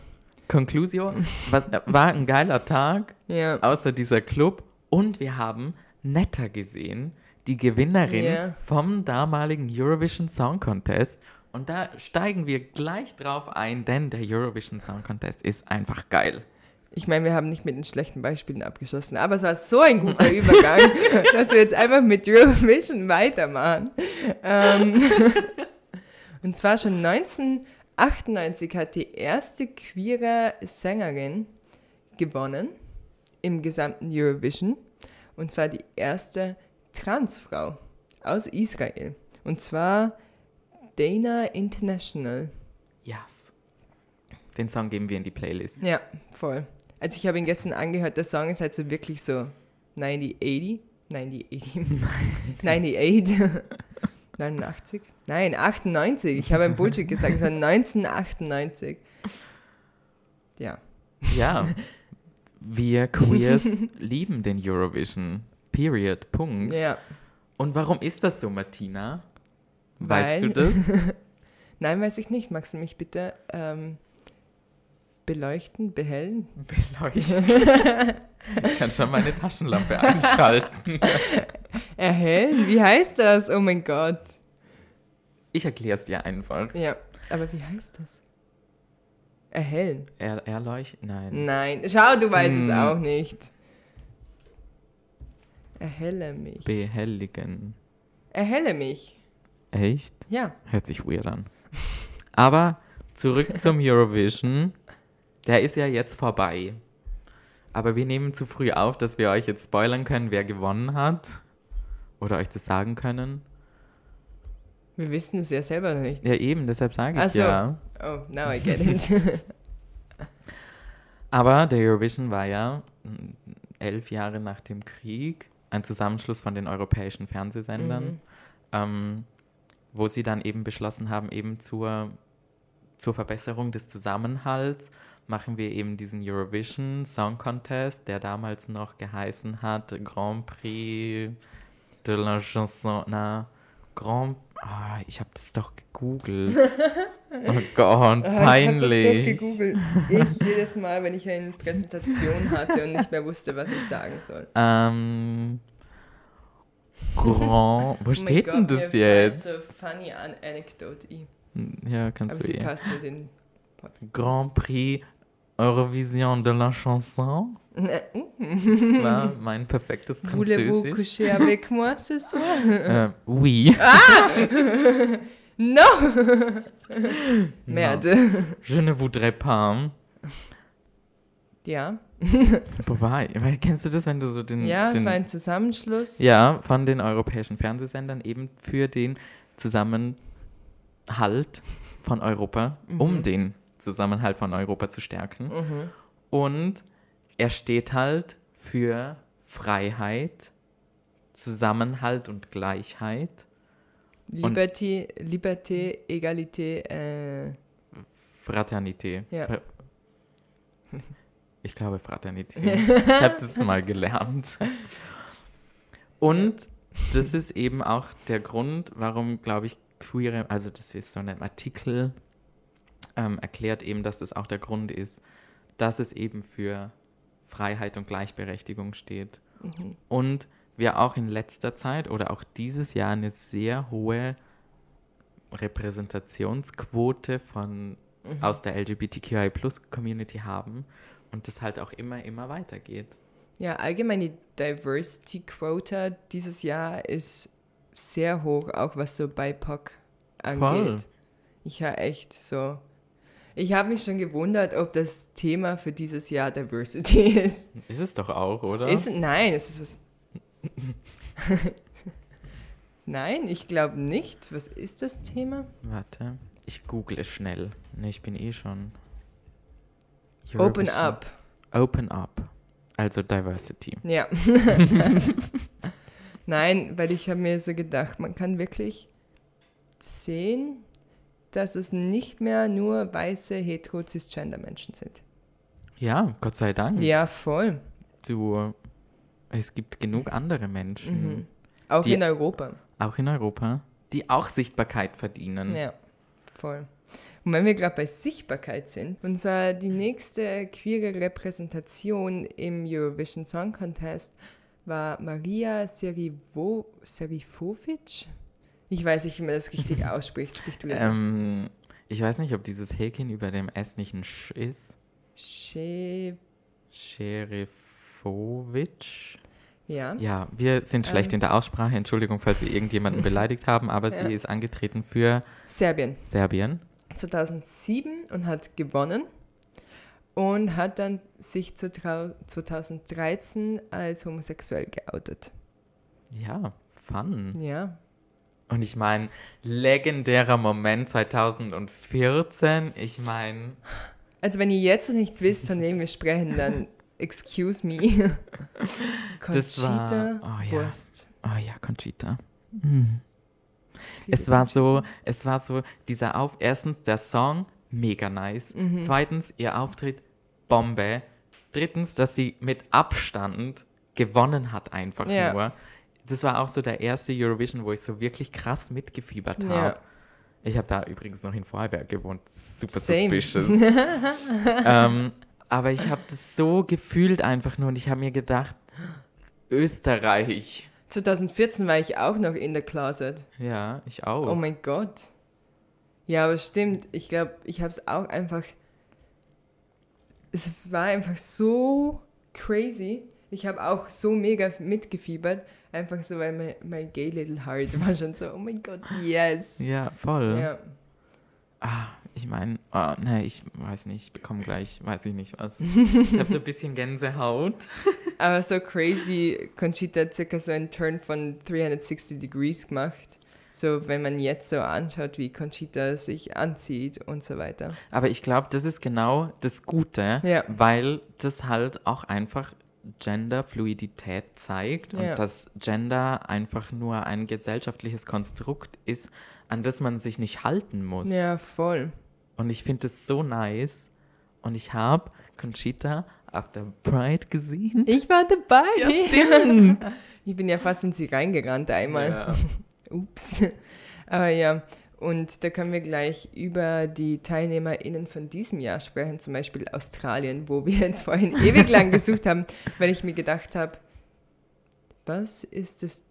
Conclusio, was, war ein geiler Tag, ja. außer dieser Club. Und wir haben Netta gesehen, die Gewinnerin Ja. vom damaligen Eurovision Song Contest. Und da steigen wir gleich drauf ein, denn der Eurovision Song Contest ist einfach geil. Ich meine, wir haben nicht mit den schlechten Beispielen abgeschlossen, aber es war so ein guter Übergang, dass wir jetzt einfach mit Eurovision weitermachen. Ähm, und zwar schon 1998 hat die erste queere Sängerin gewonnen im gesamten Eurovision. Und zwar die erste Transfrau aus Israel. Und zwar Dana International. Yes. Den Song geben wir in die Playlist. Ja, voll. Also ich habe ihn gestern angehört, der Song ist halt so wirklich so 90, 80, 90, 80, 98, 89, nein, 98, ich habe ein Bullshit gesagt, es war 1998. Ja, Ja. Wir Queers lieben den Eurovision. Period. Punkt. ja. Und warum ist das so, Martina? Weißt Weil- du das? Nein, weiß ich nicht. Magst du mich bitte ähm, beleuchten, behellen? Beleuchten. Ich kann schon meine Taschenlampe einschalten. Erhellen? Wie heißt das? Oh mein Gott. Ich erkläre es dir einfach. Ja, aber wie heißt das? Erhellen? Er, erleucht? Nein. Nein, schau, du weißt Hm. es auch nicht. Erhelle mich. Behelligen. Erhelle mich. Echt? Ja. Hört sich weird an. Aber zurück zum Eurovision. Der ist ja jetzt vorbei. Aber wir nehmen zu früh auf, dass wir euch jetzt spoilern können, wer gewonnen hat. Oder euch das sagen können. Wir wissen es ja selber nicht. Ja, eben, deshalb sage ich Ach so. ja. Oh, now I get it. Aber der Eurovision war ja mm, elf Jahre nach dem Krieg ein Zusammenschluss von den europäischen Fernsehsendern, Mhm. ähm, wo sie dann eben beschlossen haben, eben zur, zur Verbesserung des Zusammenhalts machen wir eben diesen Eurovision Song Contest, der damals noch geheißen hat Grand Prix de la chanson. Na, Grand. Ah, ich habe das doch gegoogelt. oh Gott, peinlich. Ich habe das doch gegoogelt. Ich jedes Mal, wenn ich eine Präsentation hatte und nicht mehr wusste, was ich sagen soll. Ähm. Grand. Wo Oh steht denn das jetzt? So funny an Anecdote. ein. Ja, kannst Aber du sie eh. passt in den Podcast. Grand Prix Eurovision de la Chanson. Ne, Das war mein perfektes Voulez-vous Französisch. coucher avec moi ce soir? Äh, oui. No! Merde. Je ne voudrais pas. Ja, Wo war ich? Weil, Kennst du das, wenn du so den. ja, es den war ein Zusammenschluss. Ja, von den europäischen Fernsehsendern eben für den Zusammenhalt von Europa, um den Zusammenhalt von Europa zu stärken. Mhm. Und er steht halt für Freiheit, Zusammenhalt und Gleichheit. Liberté, Liberté, Egalité, äh, Fraternité. Ja. Fra- Ich glaube Fraternité. ich habe das mal gelernt. Und das ist eben auch der Grund, warum, glaube ich, queere, also das ist so ein Artikel, ähm, erklärt eben, dass das auch der Grund ist, dass es eben für Freiheit und Gleichberechtigung steht. mhm. Und wir auch in letzter Zeit oder auch dieses Jahr eine sehr hohe Repräsentationsquote von Mhm. aus der LGBTQI-Plus-Community haben und das halt auch immer, immer weitergeht. Ja, allgemein die Diversity Quota dieses Jahr ist sehr hoch, auch was so BIPOC angeht. Voll. Ich habe echt so. Ich habe mich schon gewundert, ob das Thema für dieses Jahr Diversity ist. Ist es doch auch, oder? ist nein, es ist was. nein, ich glaube nicht. Was ist das Thema? Warte, ich google es schnell. Ne, ich bin eh schon. Open Eurovision. up. Open up. Also Diversity. Ja. Nein, weil ich habe mir so gedacht, man kann wirklich sehen, dass es nicht mehr nur weiße hetero cisgender Menschen sind. Ja, Gott sei Dank. Ja, voll. Du, es gibt genug andere Menschen, Mhm. Auch Die- in Europa. auch in Europa, die auch Sichtbarkeit verdienen. Ja, voll. Und wenn wir gerade bei Sichtbarkeit sind, und zwar die nächste queere Repräsentation im Eurovision Song Contest war Maria Serivo, Serifovic. Ich weiß nicht, wie man das richtig ausspricht. Sprich du das? Ähm, ich weiß nicht, ob dieses Häkchen über dem S nicht ein Sch ist. She Sherifovic. ja. Ja, wir sind schlecht Ähm. in der Aussprache. Entschuldigung, falls wir irgendjemanden beleidigt haben, aber Ja. sie ist angetreten für Serbien. Serbien. 2007 und hat gewonnen und hat dann sich zu trau- 2013 als homosexuell geoutet. Ja, fun. Ja. Und ich meine, legendärer Moment 2014. Ich meine, Also wenn ihr jetzt nicht wisst, von wem wir sprechen, dann excuse me. Das war- Conchita oh ja. Wurst. oh ja, Conchita. Liebe Es war so, Conchita. es war so, dieser Auf, erstens der Song, mega nice. Mhm. Zweitens, ihr Auftritt, Bombe. Drittens, dass sie mit Abstand gewonnen hat, einfach Ja. nur. Das war auch so der erste Eurovision, wo ich so wirklich krass mitgefiebert Ja. habe. Ich habe da übrigens noch in Vorarlberg gewohnt. Super Same. suspicious. ähm, aber ich habe das so gefühlt einfach nur und ich habe mir gedacht, Österreich. 2014 war ich auch noch in der Closet. Ja, ich auch. Oh mein Gott. Ja, aber stimmt. Ich glaube, ich habe es auch einfach. Es war einfach so crazy. Ich habe auch so mega mitgefiebert. Einfach so, weil mein, mein gay little heart war schon so, oh mein Gott, yes. ja, voll. Ja. Ah, ich meine, oh, ne, ich weiß nicht, ich bekomme gleich, weiß ich nicht was. Ich habe so ein bisschen Gänsehaut. Aber so crazy, Conchita hat circa so einen Turn von 360 Degrees gemacht. So, wenn man jetzt so anschaut, wie Conchita sich anzieht und so weiter. Aber ich glaube, das ist genau das Gute, Ja. weil das halt auch einfach Genderfluidität zeigt Ja. und dass Gender einfach nur ein gesellschaftliches Konstrukt ist, an das man sich nicht halten muss. Ja, voll. Und ich finde es so nice. Und ich habe Conchita auf der Pride gesehen. Ich war dabei. Ja, stimmt. Ich bin ja fast in sie reingerannt einmal. Ja. Ups. Aber ja, und da können wir gleich über die TeilnehmerInnen von diesem Jahr sprechen, zum Beispiel Australien, wo wir jetzt vorhin ewig lang gesucht haben, weil ich mir gedacht habe, was ist das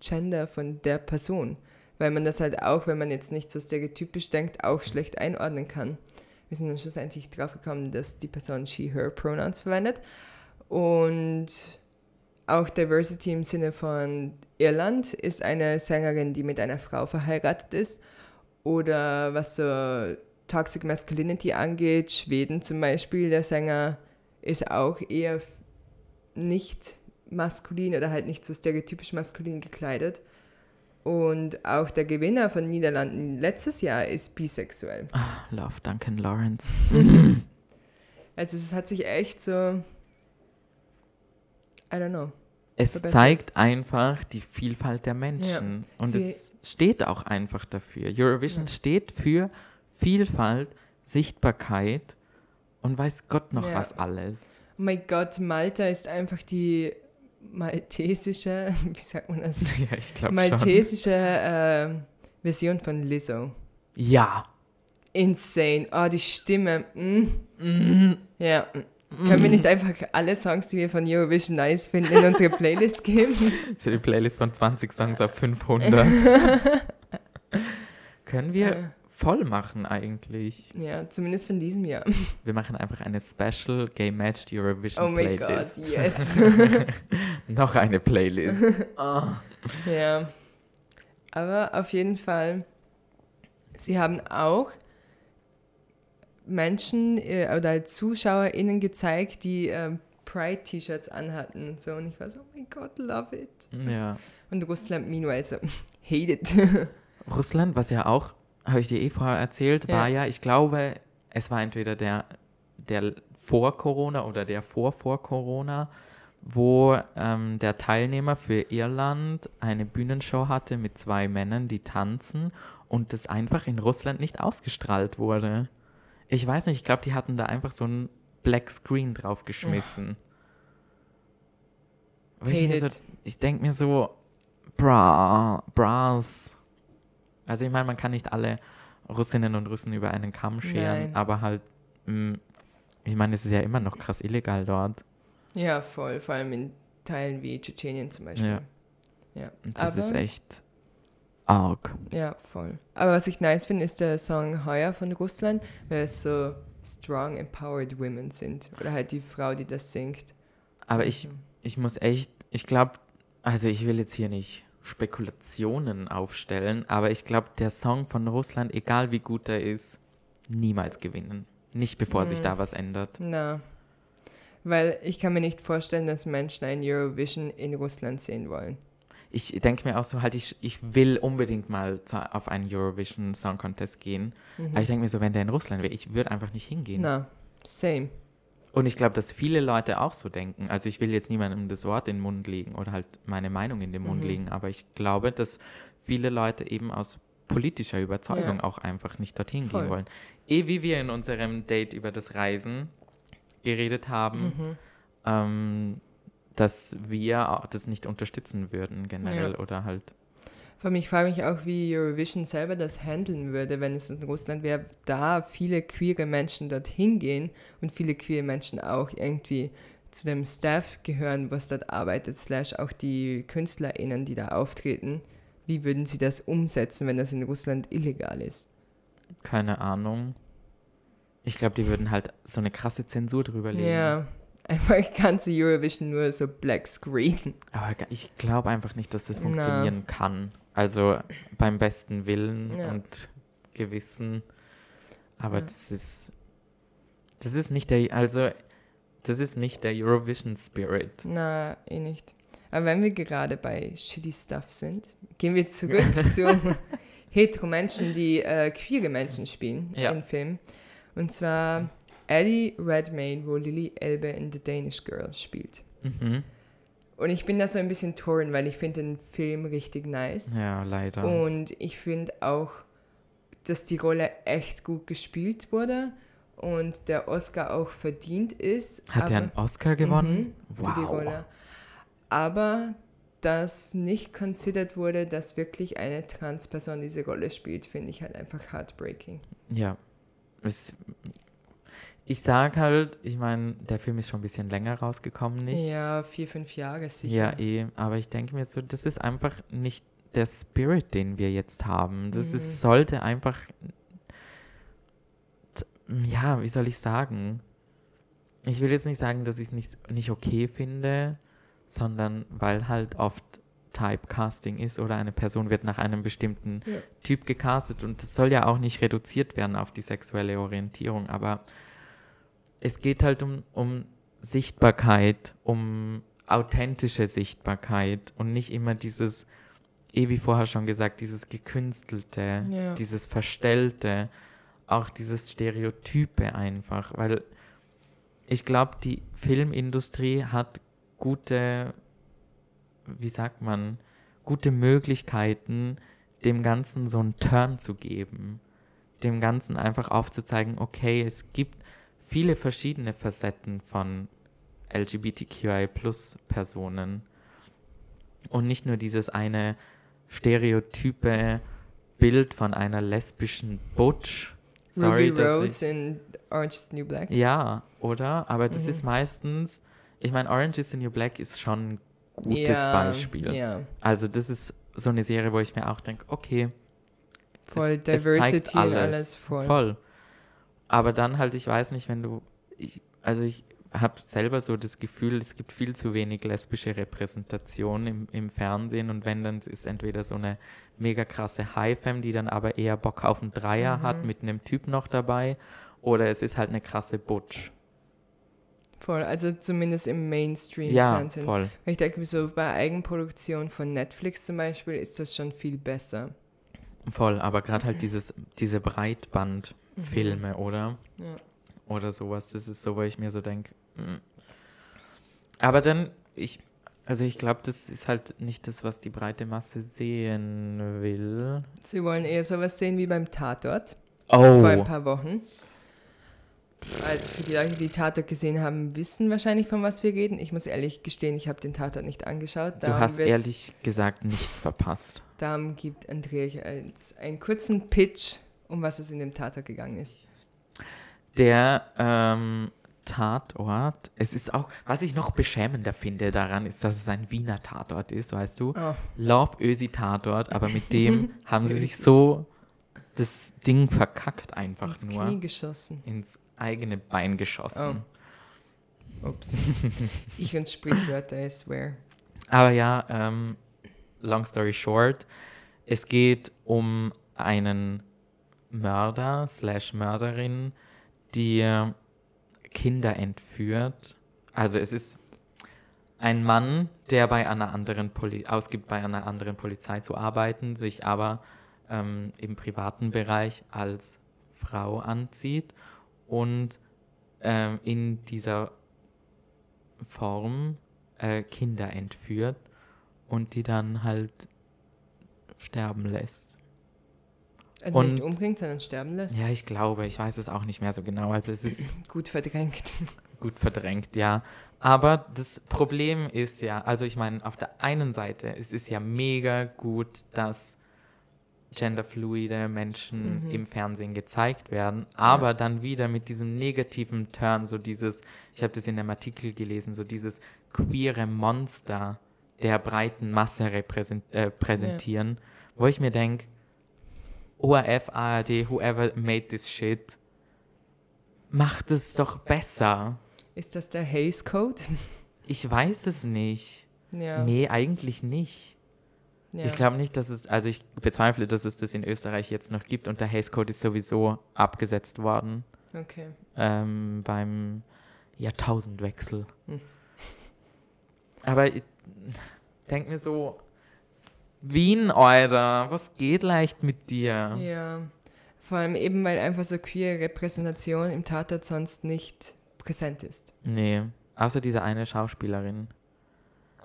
Gender von der Person? Weil man das halt auch, wenn man jetzt nicht so stereotypisch denkt, auch schlecht einordnen kann. Wir sind dann schlussendlich drauf gekommen, dass die Person she, her Pronouns verwendet. Und auch Diversity im Sinne von Irland ist eine Sängerin, die mit einer Frau verheiratet ist. Oder was so Toxic Masculinity angeht, Schweden zum Beispiel, der Sänger ist auch eher nicht maskulin oder halt nicht so stereotypisch maskulin gekleidet. Und auch der Gewinner von Niederlanden letztes Jahr ist bisexuell. Ah, Love Duncan Lawrence. Also es hat sich echt so, I don't know. Es verbessert. zeigt einfach die Vielfalt der Menschen. Und Sie- es steht auch einfach dafür. Eurovision Ja. steht für Vielfalt, Sichtbarkeit und weiß Gott noch Ja. was alles. Oh mein Gott, Malta ist einfach die maltesische, wie sagt man das? ja, ich glaube schon. Maltesische äh, Version von Lizzo. Ja. Insane. Oh, die Stimme. Mm. Ja. Können wir nicht einfach alle Songs, die wir von Eurovision nice finden, in unsere Playlist geben? So die Playlist von 20 Songs auf 500. Können wir voll machen eigentlich. ja, zumindest von diesem Jahr. Wir machen einfach eine Special Gay Matched Eurovision Oh mein Gott, Playlist. yes. noch eine Playlist. oh. Ja. Aber auf jeden Fall, sie haben auch Menschen äh, oder ZuschauerInnen gezeigt, die ähm, Pride-T-Shirts anhatten und so. Und ich war so, oh mein Gott, love it. Ja. Und Russland meanwhile so, hate it. Russland, was ja auch, habe ich dir eh vorher erzählt, Ja. war ja, ich glaube, es war entweder der, der vor Corona oder der vor vor Corona, wo ähm, der Teilnehmer für Irland eine Bühnenshow hatte mit zwei Männern, die tanzen und das einfach in Russland nicht ausgestrahlt wurde. Ich weiß nicht, ich glaube, die hatten da einfach so ein Black Screen draufgeschmissen. Weil Ich, so, ich denke mir so, bra, bras. Also ich meine, man kann nicht alle Russinnen und Russen über einen Kamm scheren, Nein. aber halt, mh, ich meine, es ist ja immer noch krass illegal dort. ja, voll. Vor allem in Teilen wie Tschetschenien zum Beispiel. Ja. ja. Und das ist Aber- echt arg. Ja, voll. Aber was ich nice finde, ist der Song Heuer von Russland, weil es so strong, empowered women sind. Oder halt die Frau, die das singt. Aber ich, ich muss echt, ich glaube, also ich will jetzt hier nicht Spekulationen aufstellen, aber ich glaube, der Song von Russland, egal wie gut er ist, niemals gewinnen. Nicht bevor sich Mhm. da was ändert. Na. Weil ich kann mir nicht vorstellen, dass Menschen ein Eurovision in Russland sehen wollen. Ich denke mir auch so, halt, ich, ich will unbedingt mal zu, auf einen Eurovision Song Contest gehen. Mhm. Aber ich denke mir so, wenn der in Russland wäre, ich würde einfach nicht hingehen. Na, same. Und ich glaube, dass viele Leute auch so denken. Also ich will jetzt niemandem das Wort in den Mund legen oder halt meine Meinung in den Mund Mhm. legen, aber ich glaube, dass viele Leute eben aus politischer Überzeugung Ja. auch einfach nicht dorthin Voll. gehen wollen. Eh wie wir in unserem Date über das Reisen geredet haben, Mhm. ähm, dass wir das nicht unterstützen würden generell Ja. oder halt Vor allem, ich frage mich auch, wie Eurovision selber das handeln würde, wenn es in Russland wäre, da viele queere Menschen dorthin gehen und viele queere Menschen auch irgendwie zu dem Staff gehören, was dort arbeitet, slash auch die KünstlerInnen, die da auftreten. Wie würden sie das umsetzen, wenn das in Russland illegal ist? keine Ahnung. Ich glaube, die würden halt so eine krasse Zensur drüber legen. Ja, einfach ganze Eurovision nur so Black Screen. Aber ich glaube einfach nicht, dass das Na. funktionieren kann. Also beim besten Willen Ja. und Gewissen. Aber Ja. das ist. Das ist nicht der. Also, das ist nicht der Eurovision Spirit. Na, eh nicht. Aber wenn wir gerade bei shitty Stuff sind, gehen wir zurück zu hetero-Menschen, die äh, queere Menschen spielen Ja. in Filmen. Und zwar Eddie Redmayne, wo Lily Elbe in The Danish Girl spielt. Mhm. Und ich bin da so ein bisschen torn, weil ich finde den Film richtig nice. Ja, leider. Und ich finde auch, dass die Rolle echt gut gespielt wurde und der Oscar auch verdient ist. Hat er einen Oscar gewonnen? Mhm, für die wow. Rolle. Aber dass nicht considered wurde, dass wirklich eine Transperson diese Rolle spielt, finde ich halt einfach heartbreaking. Ja. Es, ich sag halt, ich meine, der Film ist schon ein bisschen länger rausgekommen, nicht? Ja, vier, fünf Jahre sicher. Ja, eh. Aber ich denke mir so, das ist einfach nicht der Spirit, den wir jetzt haben. Das Mhm. ist, sollte einfach. Ja, wie soll ich sagen? Ich will jetzt nicht sagen, dass ich es nicht, nicht okay finde, sondern weil halt oft Typecasting ist oder eine Person wird nach einem bestimmten Ja. Typ gecastet und das soll ja auch nicht reduziert werden auf die sexuelle Orientierung, aber es geht halt um, um Sichtbarkeit, um authentische Sichtbarkeit und nicht immer dieses, eh wie vorher schon gesagt, dieses gekünstelte, Ja. dieses verstellte, auch dieses Stereotype einfach, weil ich glaube, die Filmindustrie hat gute, wie sagt man, gute Möglichkeiten, dem Ganzen so einen Turn zu geben, dem Ganzen einfach aufzuzeigen, okay, es gibt viele verschiedene Facetten von LGBTQI-Plus-Personen und nicht nur dieses eine stereotype Bild von einer lesbischen Butch. Sorry, Ruby Rose in Orange is the New Black. ja, oder? Aber das Mhm. ist meistens, ich meine, Orange is the New Black ist schon ein gutes ja, Beispiel. Ja, Also das ist so eine Serie, wo ich mir auch denke, okay, voll Diversity, alles, alles voll. voll. Aber dann halt, ich weiß nicht, wenn du, ich, also ich habe selber so das Gefühl, es gibt viel zu wenig lesbische Repräsentation im, im Fernsehen und wenn dann es ist entweder so eine mega krasse High-Fam, die dann aber eher Bock auf einen Dreier hat Mhm. mit einem Typ noch dabei oder es ist halt eine krasse Butch. Voll, also zumindest im Ja, Mainstream-Fernsehen. voll. Ich denke so, bei Eigenproduktion von Netflix zum Beispiel ist das schon viel besser. Voll, aber gerade halt dieses, diese Breitbandfilme, oder? Ja. Oder sowas, das ist so, wo ich mir so denke. Aber dann, ich, also ich glaube, das ist halt nicht das, was die breite Masse sehen will. Sie wollen eher sowas sehen wie beim Tatort vor ein Oh, paar Wochen. Also für die Leute, die Tatort gesehen haben, wissen wahrscheinlich, von was wir reden. Ich muss ehrlich gestehen, ich habe den Tatort nicht angeschaut. du Darum hast wird- ehrlich gesagt nichts verpasst. Darum gibt Andrea einen kurzen Pitch, um was es in dem Tatort gegangen ist. Der ähm, Tatort, es ist auch, was ich noch beschämender finde daran, ist, dass es ein Wiener Tatort ist, weißt du? Oh, Love Ösi Tatort, aber mit dem haben sie sich so das Ding verkackt einfach ins nur. Knie geschossen. ins eigene Bein geschossen. Ups. ich und Sprichwörter, I swear. Aber ja, ähm, long story short, es geht um einen Mörder slash Mörderin, die Kinder entführt. Also es ist ein Mann, der bei einer anderen Poli ausgibt, bei einer anderen Polizei zu arbeiten, sich aber ähm, im privaten Bereich als Frau anzieht und ähm, in dieser Form äh, Kinder entführt und die dann halt sterben lässt. Also nicht Und- umbringt, sondern sterben lässt. Ja, ich glaube, ich weiß es auch nicht mehr so genau. Also es ist Gut verdrängt. gut verdrängt, ja. Aber das Problem ist ja, also ich meine, auf der einen Seite, es ist ja mega gut, dass genderfluide Menschen Mhm. im Fernsehen gezeigt werden, aber dann wieder mit diesem negativen Turn, so dieses, ich habe das in einem Artikel gelesen, so dieses queere Monster der breiten Masse repräsent, äh, präsentieren, wo ich mir denke, ORF, ARD, whoever made this shit, macht es doch besser. Ist das der Haze Code? Ich weiß es nicht. Ja. Nee, eigentlich nicht. ja. Ich glaube nicht, dass es, also ich bezweifle, dass es das in Österreich jetzt noch gibt und der Haze Code ist sowieso abgesetzt worden Okay. ähm, beim Jahrtausendwechsel. Hm. Aber ich denke mir so, Wien, Alter, was geht leicht mit dir? Ja. Vor allem eben, weil einfach so queer Repräsentation im Tatort sonst nicht präsent ist. Nee, außer diese eine Schauspielerin.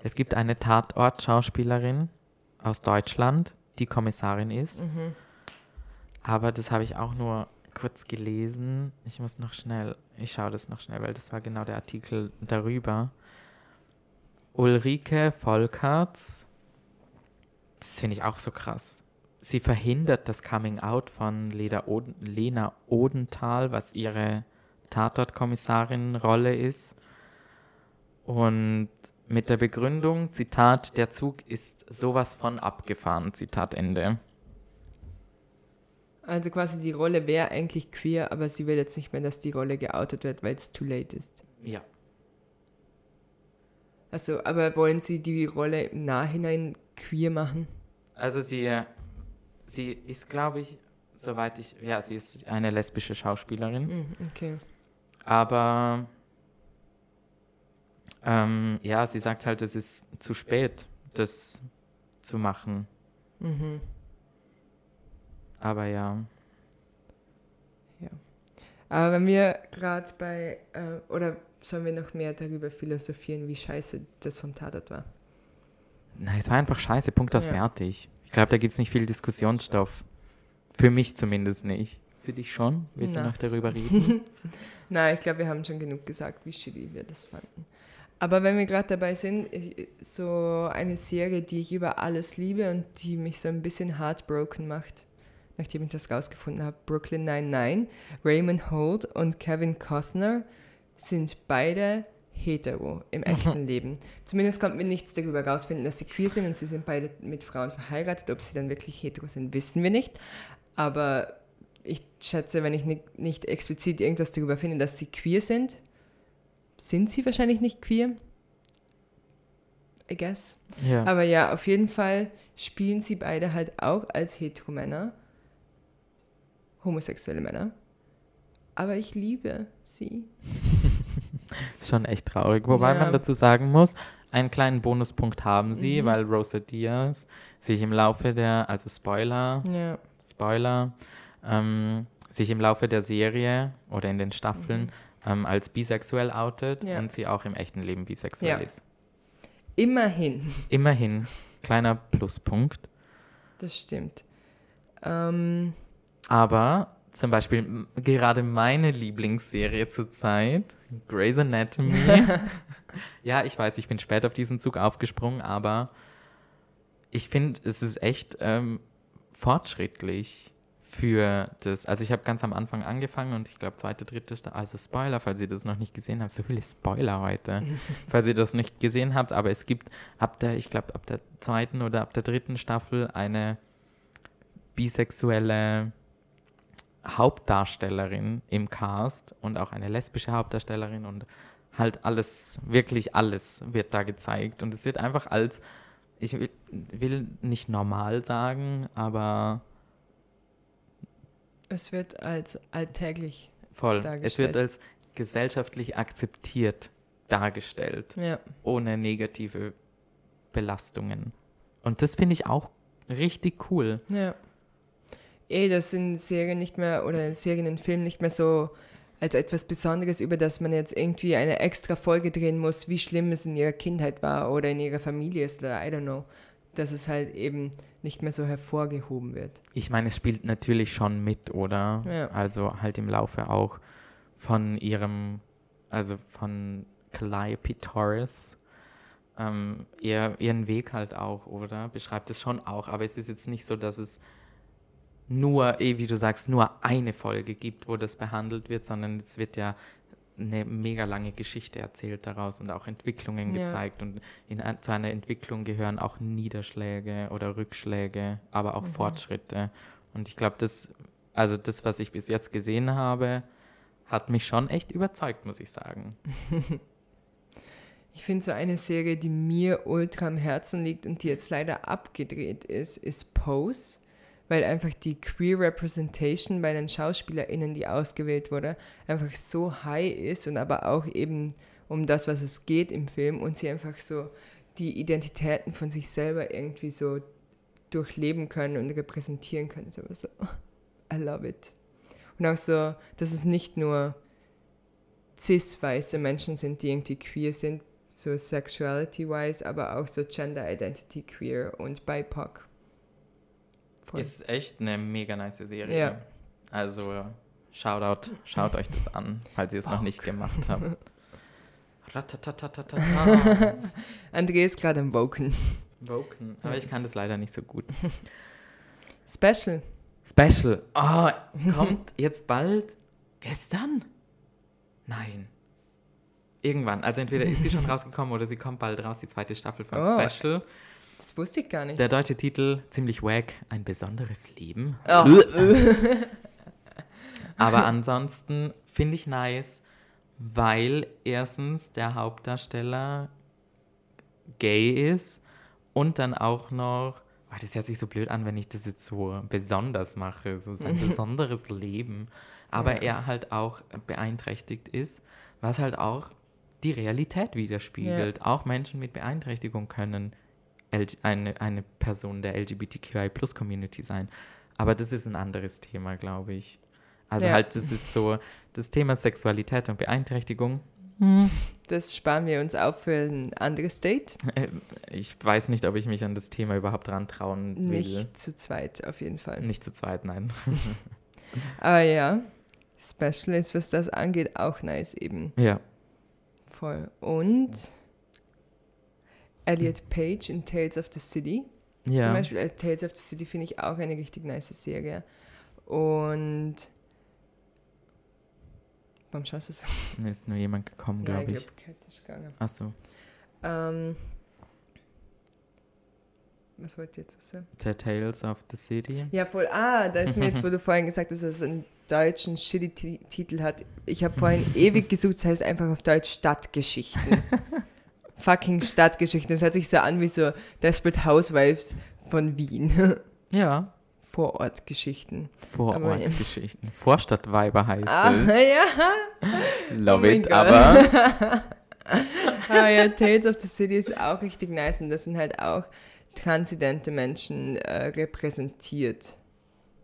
Es gibt eine Tatort-Schauspielerin aus Deutschland, die Kommissarin ist. Mhm. Aber das habe ich auch nur kurz gelesen. Ich muss noch schnell, ich schaue das noch schnell, weil das war genau der Artikel darüber. Ulrike Volkerts Das finde ich auch so krass. Sie verhindert das Coming Out von Leda Oden, Lena Odenthal, was ihre Tatort-Kommissarin-Rolle ist. Und mit der Begründung, Zitat, der Zug ist sowas von abgefahren, Zitat Ende. Also quasi die Rolle wäre eigentlich queer, aber sie will jetzt nicht mehr, dass die Rolle geoutet wird, weil es too late ist. Ja. Also, aber wollen sie die Rolle im Nachhinein queer machen? Also sie, sie ist, glaube ich, soweit ich, ja, sie ist eine lesbische Schauspielerin. Hm, okay. Aber ähm, ja, sie sagt halt, es ist zu spät, das zu machen. Mhm. Aber ja. Aber wenn wir gerade bei, äh, oder sollen wir noch mehr darüber philosophieren, wie scheiße das vom Tatort war? Nein, es war einfach scheiße, Punkt aus Ja. fertig. Ich glaube, da gibt es nicht viel Diskussionsstoff. Für mich zumindest nicht. Für dich schon? Willst du Na. noch darüber reden? Nein, ich glaube, wir haben schon genug gesagt, wie shitty wir das fanden. Aber wenn wir gerade dabei sind, ich- so eine Serie, die ich über alles liebe und die mich so ein bisschen heartbroken macht, nachdem ich das rausgefunden habe, Brooklyn 99, Raymond Holt und Kevin Costner sind beide hetero im echten Leben. Zumindest konnten wir nichts darüber rausfinden, dass sie queer sind und sie sind beide mit Frauen verheiratet. Ob sie dann wirklich hetero sind, wissen wir nicht. Aber ich schätze, wenn ich nicht, nicht explizit irgendwas darüber finde, dass sie queer sind, sind sie wahrscheinlich nicht queer. I guess. ja. Aber ja, auf jeden Fall spielen sie beide halt auch als Heteromänner, homosexuelle Männer. Aber ich liebe sie. Schon echt traurig. Wobei Ja. man dazu sagen muss, einen kleinen Bonuspunkt haben sie, Mhm. weil Rosa Diaz sich im Laufe der, also Spoiler, Ja. Spoiler, ähm, sich im Laufe der Serie oder in den Staffeln ähm, als bisexuell outet Mhm. Ja. und sie auch im echten Leben bisexuell ist. Immerhin. Immerhin, kleiner Pluspunkt. Das stimmt. Ähm, Aber zum Beispiel gerade meine Lieblingsserie zurzeit, Grey's Anatomy. ja, ich weiß, ich bin spät auf diesen Zug aufgesprungen, aber ich finde, es ist echt ähm, fortschrittlich für das. Also ich habe ganz am Anfang angefangen und ich glaube zweite, dritte, also Spoiler, falls ihr das noch nicht gesehen habt, so viele Spoiler heute, falls ihr das nicht gesehen habt, aber es gibt ab der, ich glaube ab der zweiten oder ab der dritten Staffel eine bisexuelle Hauptdarstellerin im Cast und auch eine lesbische Hauptdarstellerin und halt alles, wirklich alles wird da gezeigt und es wird einfach als, ich will, nicht normal sagen, aber es wird als alltäglich. voll, es wird als gesellschaftlich akzeptiert dargestellt, Ja. ohne negative Belastungen. Und das finde ich auch richtig cool. Ja. Eh, das sind Serien nicht mehr oder Serien und Filmen nicht mehr so als etwas Besonderes, über das man jetzt irgendwie eine extra Folge drehen muss, wie schlimm es in ihrer Kindheit war oder in ihrer Familie ist oder I don't know. Dass es halt eben nicht mehr so hervorgehoben wird. Ich meine, es spielt natürlich schon mit, oder? Ja. Also halt im Laufe auch von ihrem, also von Calliope Torres, ähm, ihr, ihren Weg halt auch, oder? Beschreibt es schon auch, aber es ist jetzt nicht so, dass es nur, eh, wie du sagst, nur eine Folge gibt, wo das behandelt wird, sondern es wird ja eine mega lange Geschichte erzählt daraus und auch Entwicklungen Ja. gezeigt. Und in, zu einer Entwicklung gehören auch Niederschläge oder Rückschläge, aber auch Fortschritte. Und ich glaube, das, also das, was ich bis jetzt gesehen habe, hat mich schon echt überzeugt, muss ich sagen. Ich finde so eine Serie, die mir ultra am Herzen liegt und die jetzt leider abgedreht ist, ist Pose, weil einfach die Queer Representation bei den SchauspielerInnen, die ausgewählt wurde, einfach so high ist und aber auch eben um das, was es geht im Film und sie einfach so die Identitäten von sich selber irgendwie so durchleben können und repräsentieren können. Ist aber so, I love it. Und auch so, dass es nicht nur cis-weiße Menschen sind, die irgendwie queer sind, so sexuality-wise, aber auch so Gender Identity queer und BIPOC. Voll. Ist echt eine mega nice Serie. Ja. Also Shoutout, schaut euch das an, falls ihr es noch nicht gemacht habt. André ist gerade am Woken. Woken. Aber ich kann das leider nicht so gut. Special. Special. Oh, kommt jetzt bald? Gestern? Nein. Irgendwann. Also entweder ist sie schon rausgekommen oder sie kommt bald raus, die zweite Staffel von Oh. Special. Das wusste ich gar nicht. Der deutsche Titel, ziemlich wack, ein besonderes Leben. Oh. Aber ansonsten finde ich nice, weil erstens der Hauptdarsteller gay ist und dann auch noch, oh, das hört sich so blöd an, wenn ich das jetzt so besonders mache, so sein besonderes Leben, aber Ja. er halt auch beeinträchtigt ist, was halt auch die Realität widerspiegelt. Auch Menschen mit Beeinträchtigung können eine, eine Person der LGBTQI-Plus-Community sein. Aber das ist ein anderes Thema, glaube ich. Also Ja. halt, das ist so das Thema Sexualität und Beeinträchtigung. Das sparen wir uns auf für ein anderes Date. Äh, Ich weiß nicht, ob ich mich an das Thema überhaupt rantrauen will. Nicht zu zweit, auf jeden Fall. Nicht zu zweit, nein. Aber ja, Special ist, was das angeht, auch nice eben. ja. Voll. Und Elliot Page in Tales of the City. Ja. Zum Beispiel äh, Tales of the City finde ich auch eine richtig nice Serie. Und warum schaust du so? Mir ist nur jemand gekommen, Ja, glaube ich ich. glaube, Cat ist gegangen. Achso. Ähm, was wollt ihr jetzt sagen? The Tales of the City. Ja, voll. Ah, da ist mir jetzt, wo du vorhin gesagt hast, dass es einen deutschen Shitty-Titel hat. Ich habe vorhin ewig gesucht, das heißt einfach auf Deutsch Stadtgeschichten. Fucking Stadtgeschichten. Das hört sich so an wie so Desperate Housewives von Wien. Ja. Vorortgeschichten. Vorortgeschichten. Vorstadtweiber heißt Ah, es. ja. Love oh it, aber. Ah ja, Tales of the City ist auch richtig nice und das sind halt auch transidente Menschen äh, repräsentiert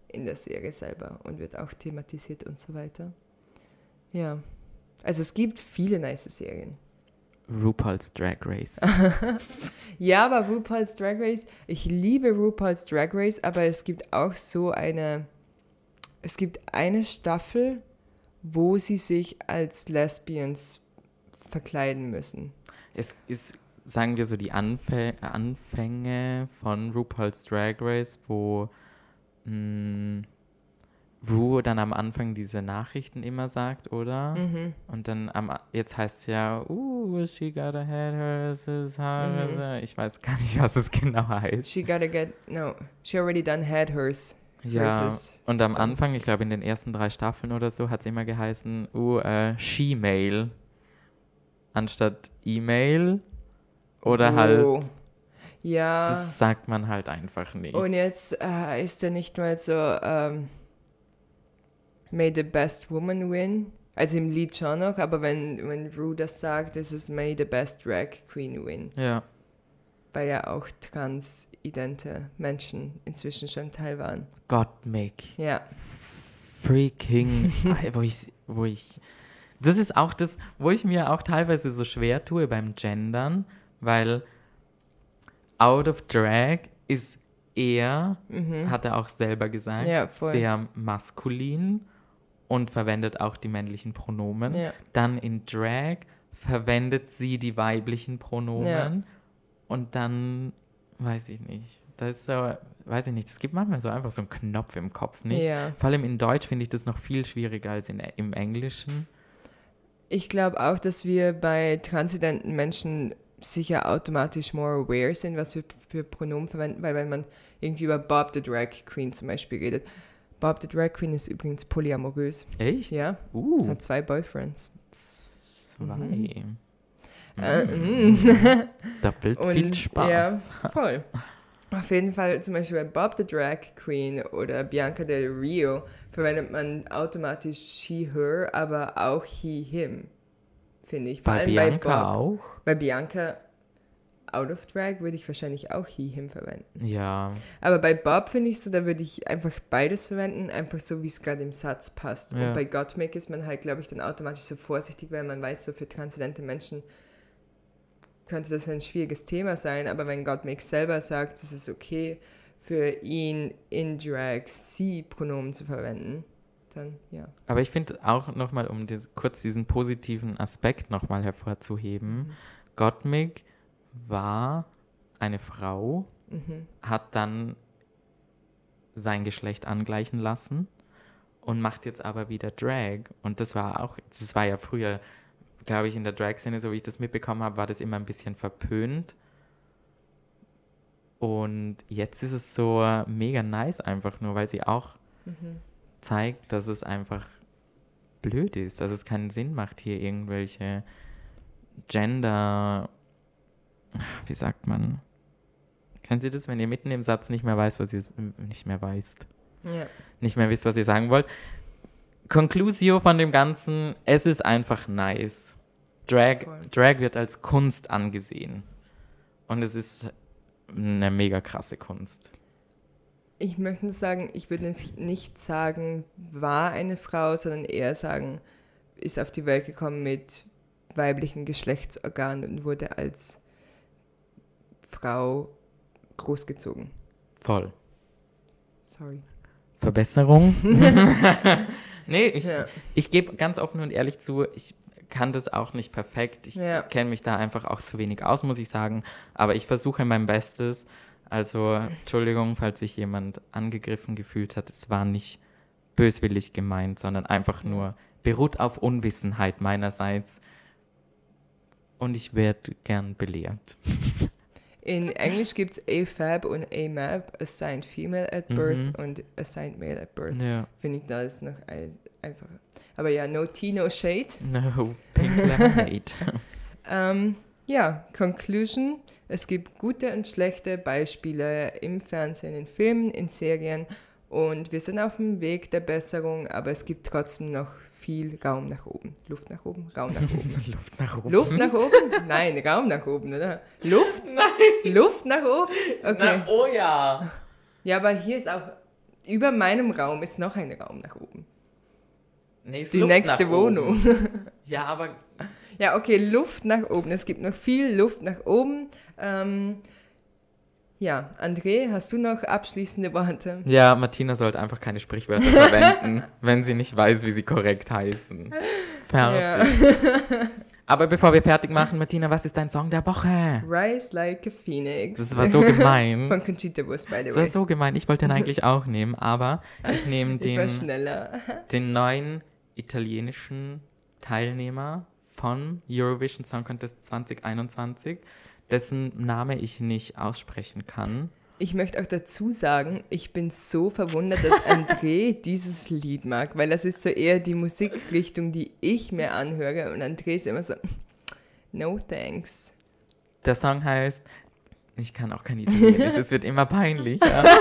in der Serie selber und wird auch thematisiert und so weiter. Ja, also es gibt viele nice Serien. RuPaul's Drag Race. Ja, aber RuPaul's Drag Race, ich liebe RuPaul's Drag Race, aber es gibt auch so eine, es gibt eine Staffel, wo sie sich als Lesbians verkleiden müssen. Es ist, sagen wir so, die Anfä Anfänge von RuPaul's Drag Race, wo mh, Ru dann am Anfang diese Nachrichten immer sagt, oder? Mhm. Und dann am, jetzt heißt es ja, uh, she got a head, hers is hers. Mhm. Ich weiß gar nicht, was es genau heißt. She gotta get, no, she already done had hers. Ja, und am Anfang, ich glaube in den ersten drei Staffeln oder so, hat es immer geheißen, uh, äh, she-mail anstatt E-Mail. Oder Oh. halt, Ja. das sagt man halt einfach nicht. Und jetzt äh, ist er nicht mal so, ähm, May the best woman win. Also im Lied schon noch, aber wenn, wenn Ru das sagt, ist es May the best drag queen win. Ja, Weil ja auch transidente Menschen inzwischen schon Teil waren. Gott, Mick. Ja. Freaking, wo ich, wo ich, das ist auch das, wo ich mir auch teilweise so schwer tue beim Gendern, weil out of drag ist eher, Mhm. hat er auch selber gesagt, Ja, sehr maskulin und verwendet auch die männlichen Pronomen. Ja. Dann in Drag verwendet sie die weiblichen Pronomen Ja. und dann weiß ich nicht. Das ist so, weiß ich nicht, es gibt manchmal so einfach so einen Knopf im Kopf, nicht? Ja. Vor allem in Deutsch finde ich das noch viel schwieriger als in, im Englischen. Ich glaube auch, dass wir bei transidenten Menschen sicher automatisch more aware sind, was wir für Pronomen verwenden, weil wenn man irgendwie über Bob the Drag Queen zum Beispiel redet. Bob the Drag Queen ist übrigens polyamorös. Echt? Ja, Uh, hat zwei Boyfriends. zwei. Mhm. Äh, Mm. mm. Doppelt Und, viel Spaß. Ja, voll. Auf jeden Fall, zum Beispiel bei Bob the Drag Queen oder Bianca Del Rio verwendet man automatisch she, her, aber auch he, him, finde ich. Vor Bei allem Bianca bei Bob. auch? Bei Bianca out of drag würde ich wahrscheinlich auch he, him verwenden. Ja. Aber bei Bob finde ich so, da würde ich einfach beides verwenden, einfach so, wie es gerade im Satz passt. Ja. Und bei Gottmik ist man halt, glaube ich, dann automatisch so vorsichtig, weil man weiß, so für transidente Menschen könnte das ein schwieriges Thema sein, aber wenn Gottmik selber sagt, es ist okay, für ihn in Drag sie Pronomen zu verwenden, dann ja. Aber ich finde auch nochmal, um kurz diesen positiven Aspekt nochmal hervorzuheben, Gottmik war eine Frau, Mhm. hat dann sein Geschlecht angleichen lassen und macht jetzt aber wieder Drag. Und das war auch, das war ja früher, glaube ich, in der Drag-Szene, so wie ich das mitbekommen habe, war das immer ein bisschen verpönt. Und jetzt ist es so mega nice einfach nur, weil sie auch Mhm. zeigt, dass es einfach blöd ist, dass es keinen Sinn macht, hier irgendwelche Gender, wie sagt man? Kennen Sie das, wenn ihr mitten im Satz nicht mehr weiß, was ihr nicht mehr weißt, Ja. nicht mehr wisst, was ihr sagen wollt? Conclusio von dem Ganzen, es ist einfach nice. Drag, Voll. Drag wird als Kunst angesehen. Und es ist eine mega krasse Kunst. Ich möchte nur sagen, ich würde nicht sagen, war eine Frau, sondern eher sagen, ist auf die Welt gekommen mit weiblichen Geschlechtsorganen und wurde als Frau großgezogen. Voll. Sorry. Verbesserung? nee, ich, Ja. ich gebe ganz offen und ehrlich zu, ich kann das auch nicht perfekt. Ich Ja. kenne mich da einfach auch zu wenig aus, muss ich sagen. Aber ich versuche mein Bestes. Also, Entschuldigung, falls sich jemand angegriffen gefühlt hat. Es war nicht böswillig gemeint, sondern einfach nur beruht auf Unwissenheit meinerseits. Und ich werde gern belehrt. In Englisch gibt es AFAB und AMAB, Assigned Female at Birth Mhm. und Assigned Male at Birth. Ja. Finde ich, da ist noch ein, einfacher. Aber ja, no tea, no shade. No, pink lemonade. Ähm, ja, Conclusion. Es gibt gute und schlechte Beispiele im Fernsehen, in Filmen, in Serien und wir sind auf dem Weg der Besserung, aber es gibt trotzdem noch viel Raum nach oben. Luft nach oben, Raum nach oben. Luft nach oben. Luft nach oben? Nein, Raum nach oben, oder? Luft? Nein. Luft nach oben? Okay. Na, oh ja. Ja, aber hier ist auch, über meinem Raum ist noch ein Raum nach oben. Nee, ist Die Luft nächste nach Wohnung. oben. Ja, aber Ja, okay, Luft nach oben. Es gibt noch viel Luft nach oben. Ähm, ja, André, hast du noch abschließende Worte? Ja, Martina sollte einfach keine Sprichwörter verwenden, wenn sie nicht weiß, wie sie korrekt heißen. Fertig. Ja. Aber bevor wir fertig machen, Martina, was ist dein Song der Woche? Rise like a phoenix. Das war so gemein. Von Conchita Wurst, by the Das war way. so gemein. Ich wollte den eigentlich auch nehmen, aber ich nehme ich den, schneller. den neuen italienischen Teilnehmer von Eurovision Song Contest 2021, dessen Name ich nicht aussprechen kann. Ich möchte auch dazu sagen, ich bin so verwundert, dass André dieses Lied mag, weil das ist so eher die Musikrichtung, die ich mir anhöre und André ist immer so, no thanks. Der Song heißt, ich kann auch kein Italienisch, es wird immer peinlich. Ja.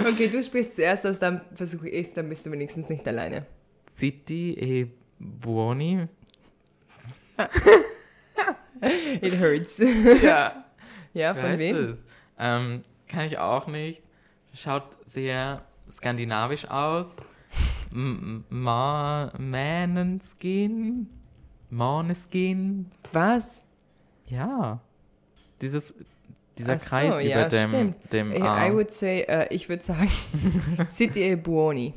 Okay, du sprichst zuerst aus, dann versuche ich es, dann bist du wenigstens nicht alleine. Zitti e buoni. It hurts. Ja, Ja, von wem? Ähm, kann ich auch nicht. Schaut sehr skandinavisch aus. Manenskin. Måneskin. Was? Ja. Dieses, dieser Ach so, Kreis ja, über dem, stimmt. dem I, I would say, äh, ich würde sagen, City e Buoni.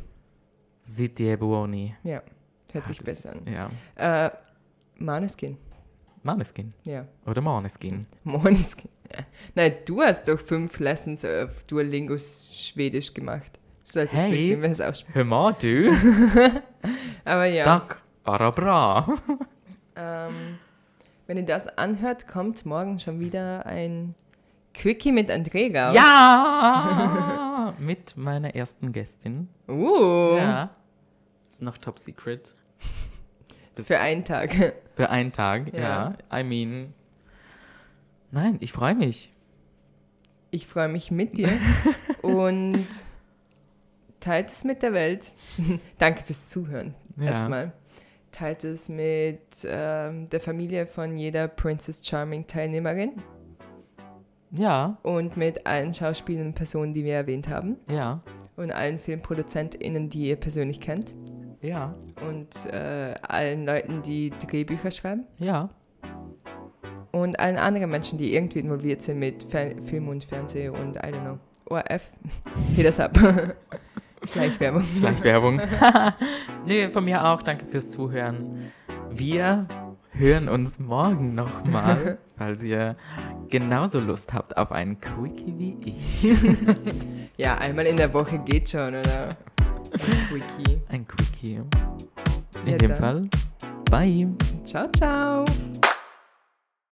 Zitti e buoni. Ja, hört Ah, sich das besser ist- an. Ja. Äh, Maneskin. Maneskin. Ja, Oder Måneskin. Måneskin. Nein, du hast doch fünf Lessons auf Duolingo Schwedisch gemacht. Du solltest Hey. wissen, wer es ausspricht. Hör mal, du. Aber ja, Tack. Bara bra. ähm, wenn ihr das anhört, kommt morgen schon wieder ein Quickie mit André raus. Ja! Mit meiner ersten Gästin. Uh, Ja. Ist noch top secret. Für einen Tag. für einen Tag, Ja. ja. I mean. Nein, ich freue mich. Ich freue mich mit dir und teilt es mit der Welt. Danke fürs Zuhören. Ja. Erstmal. Teilt es mit ähm, der Familie von jeder Princess Charming Teilnehmerin Ja, und mit allen Schauspielern und Personen, die wir erwähnt haben ja, und allen FilmproduzentInnen, die ihr persönlich kennt ja. Und äh, allen Leuten, die Drehbücher schreiben. Ja. Und allen anderen Menschen, die irgendwie involviert sind mit Fer Film und Fernsehen und, I don't know, ORF. Geht das ab. Schleichwerbung. Schleichwerbung. nee, von mir auch. Danke fürs Zuhören. Wir hören uns morgen nochmal, falls ihr genauso Lust habt auf einen Quickie wie ich. ja, einmal in der Woche geht schon, oder? Ein Quickie. Ein Quickie. In ja, dem dann. Fall, bye. Ciao, ciao.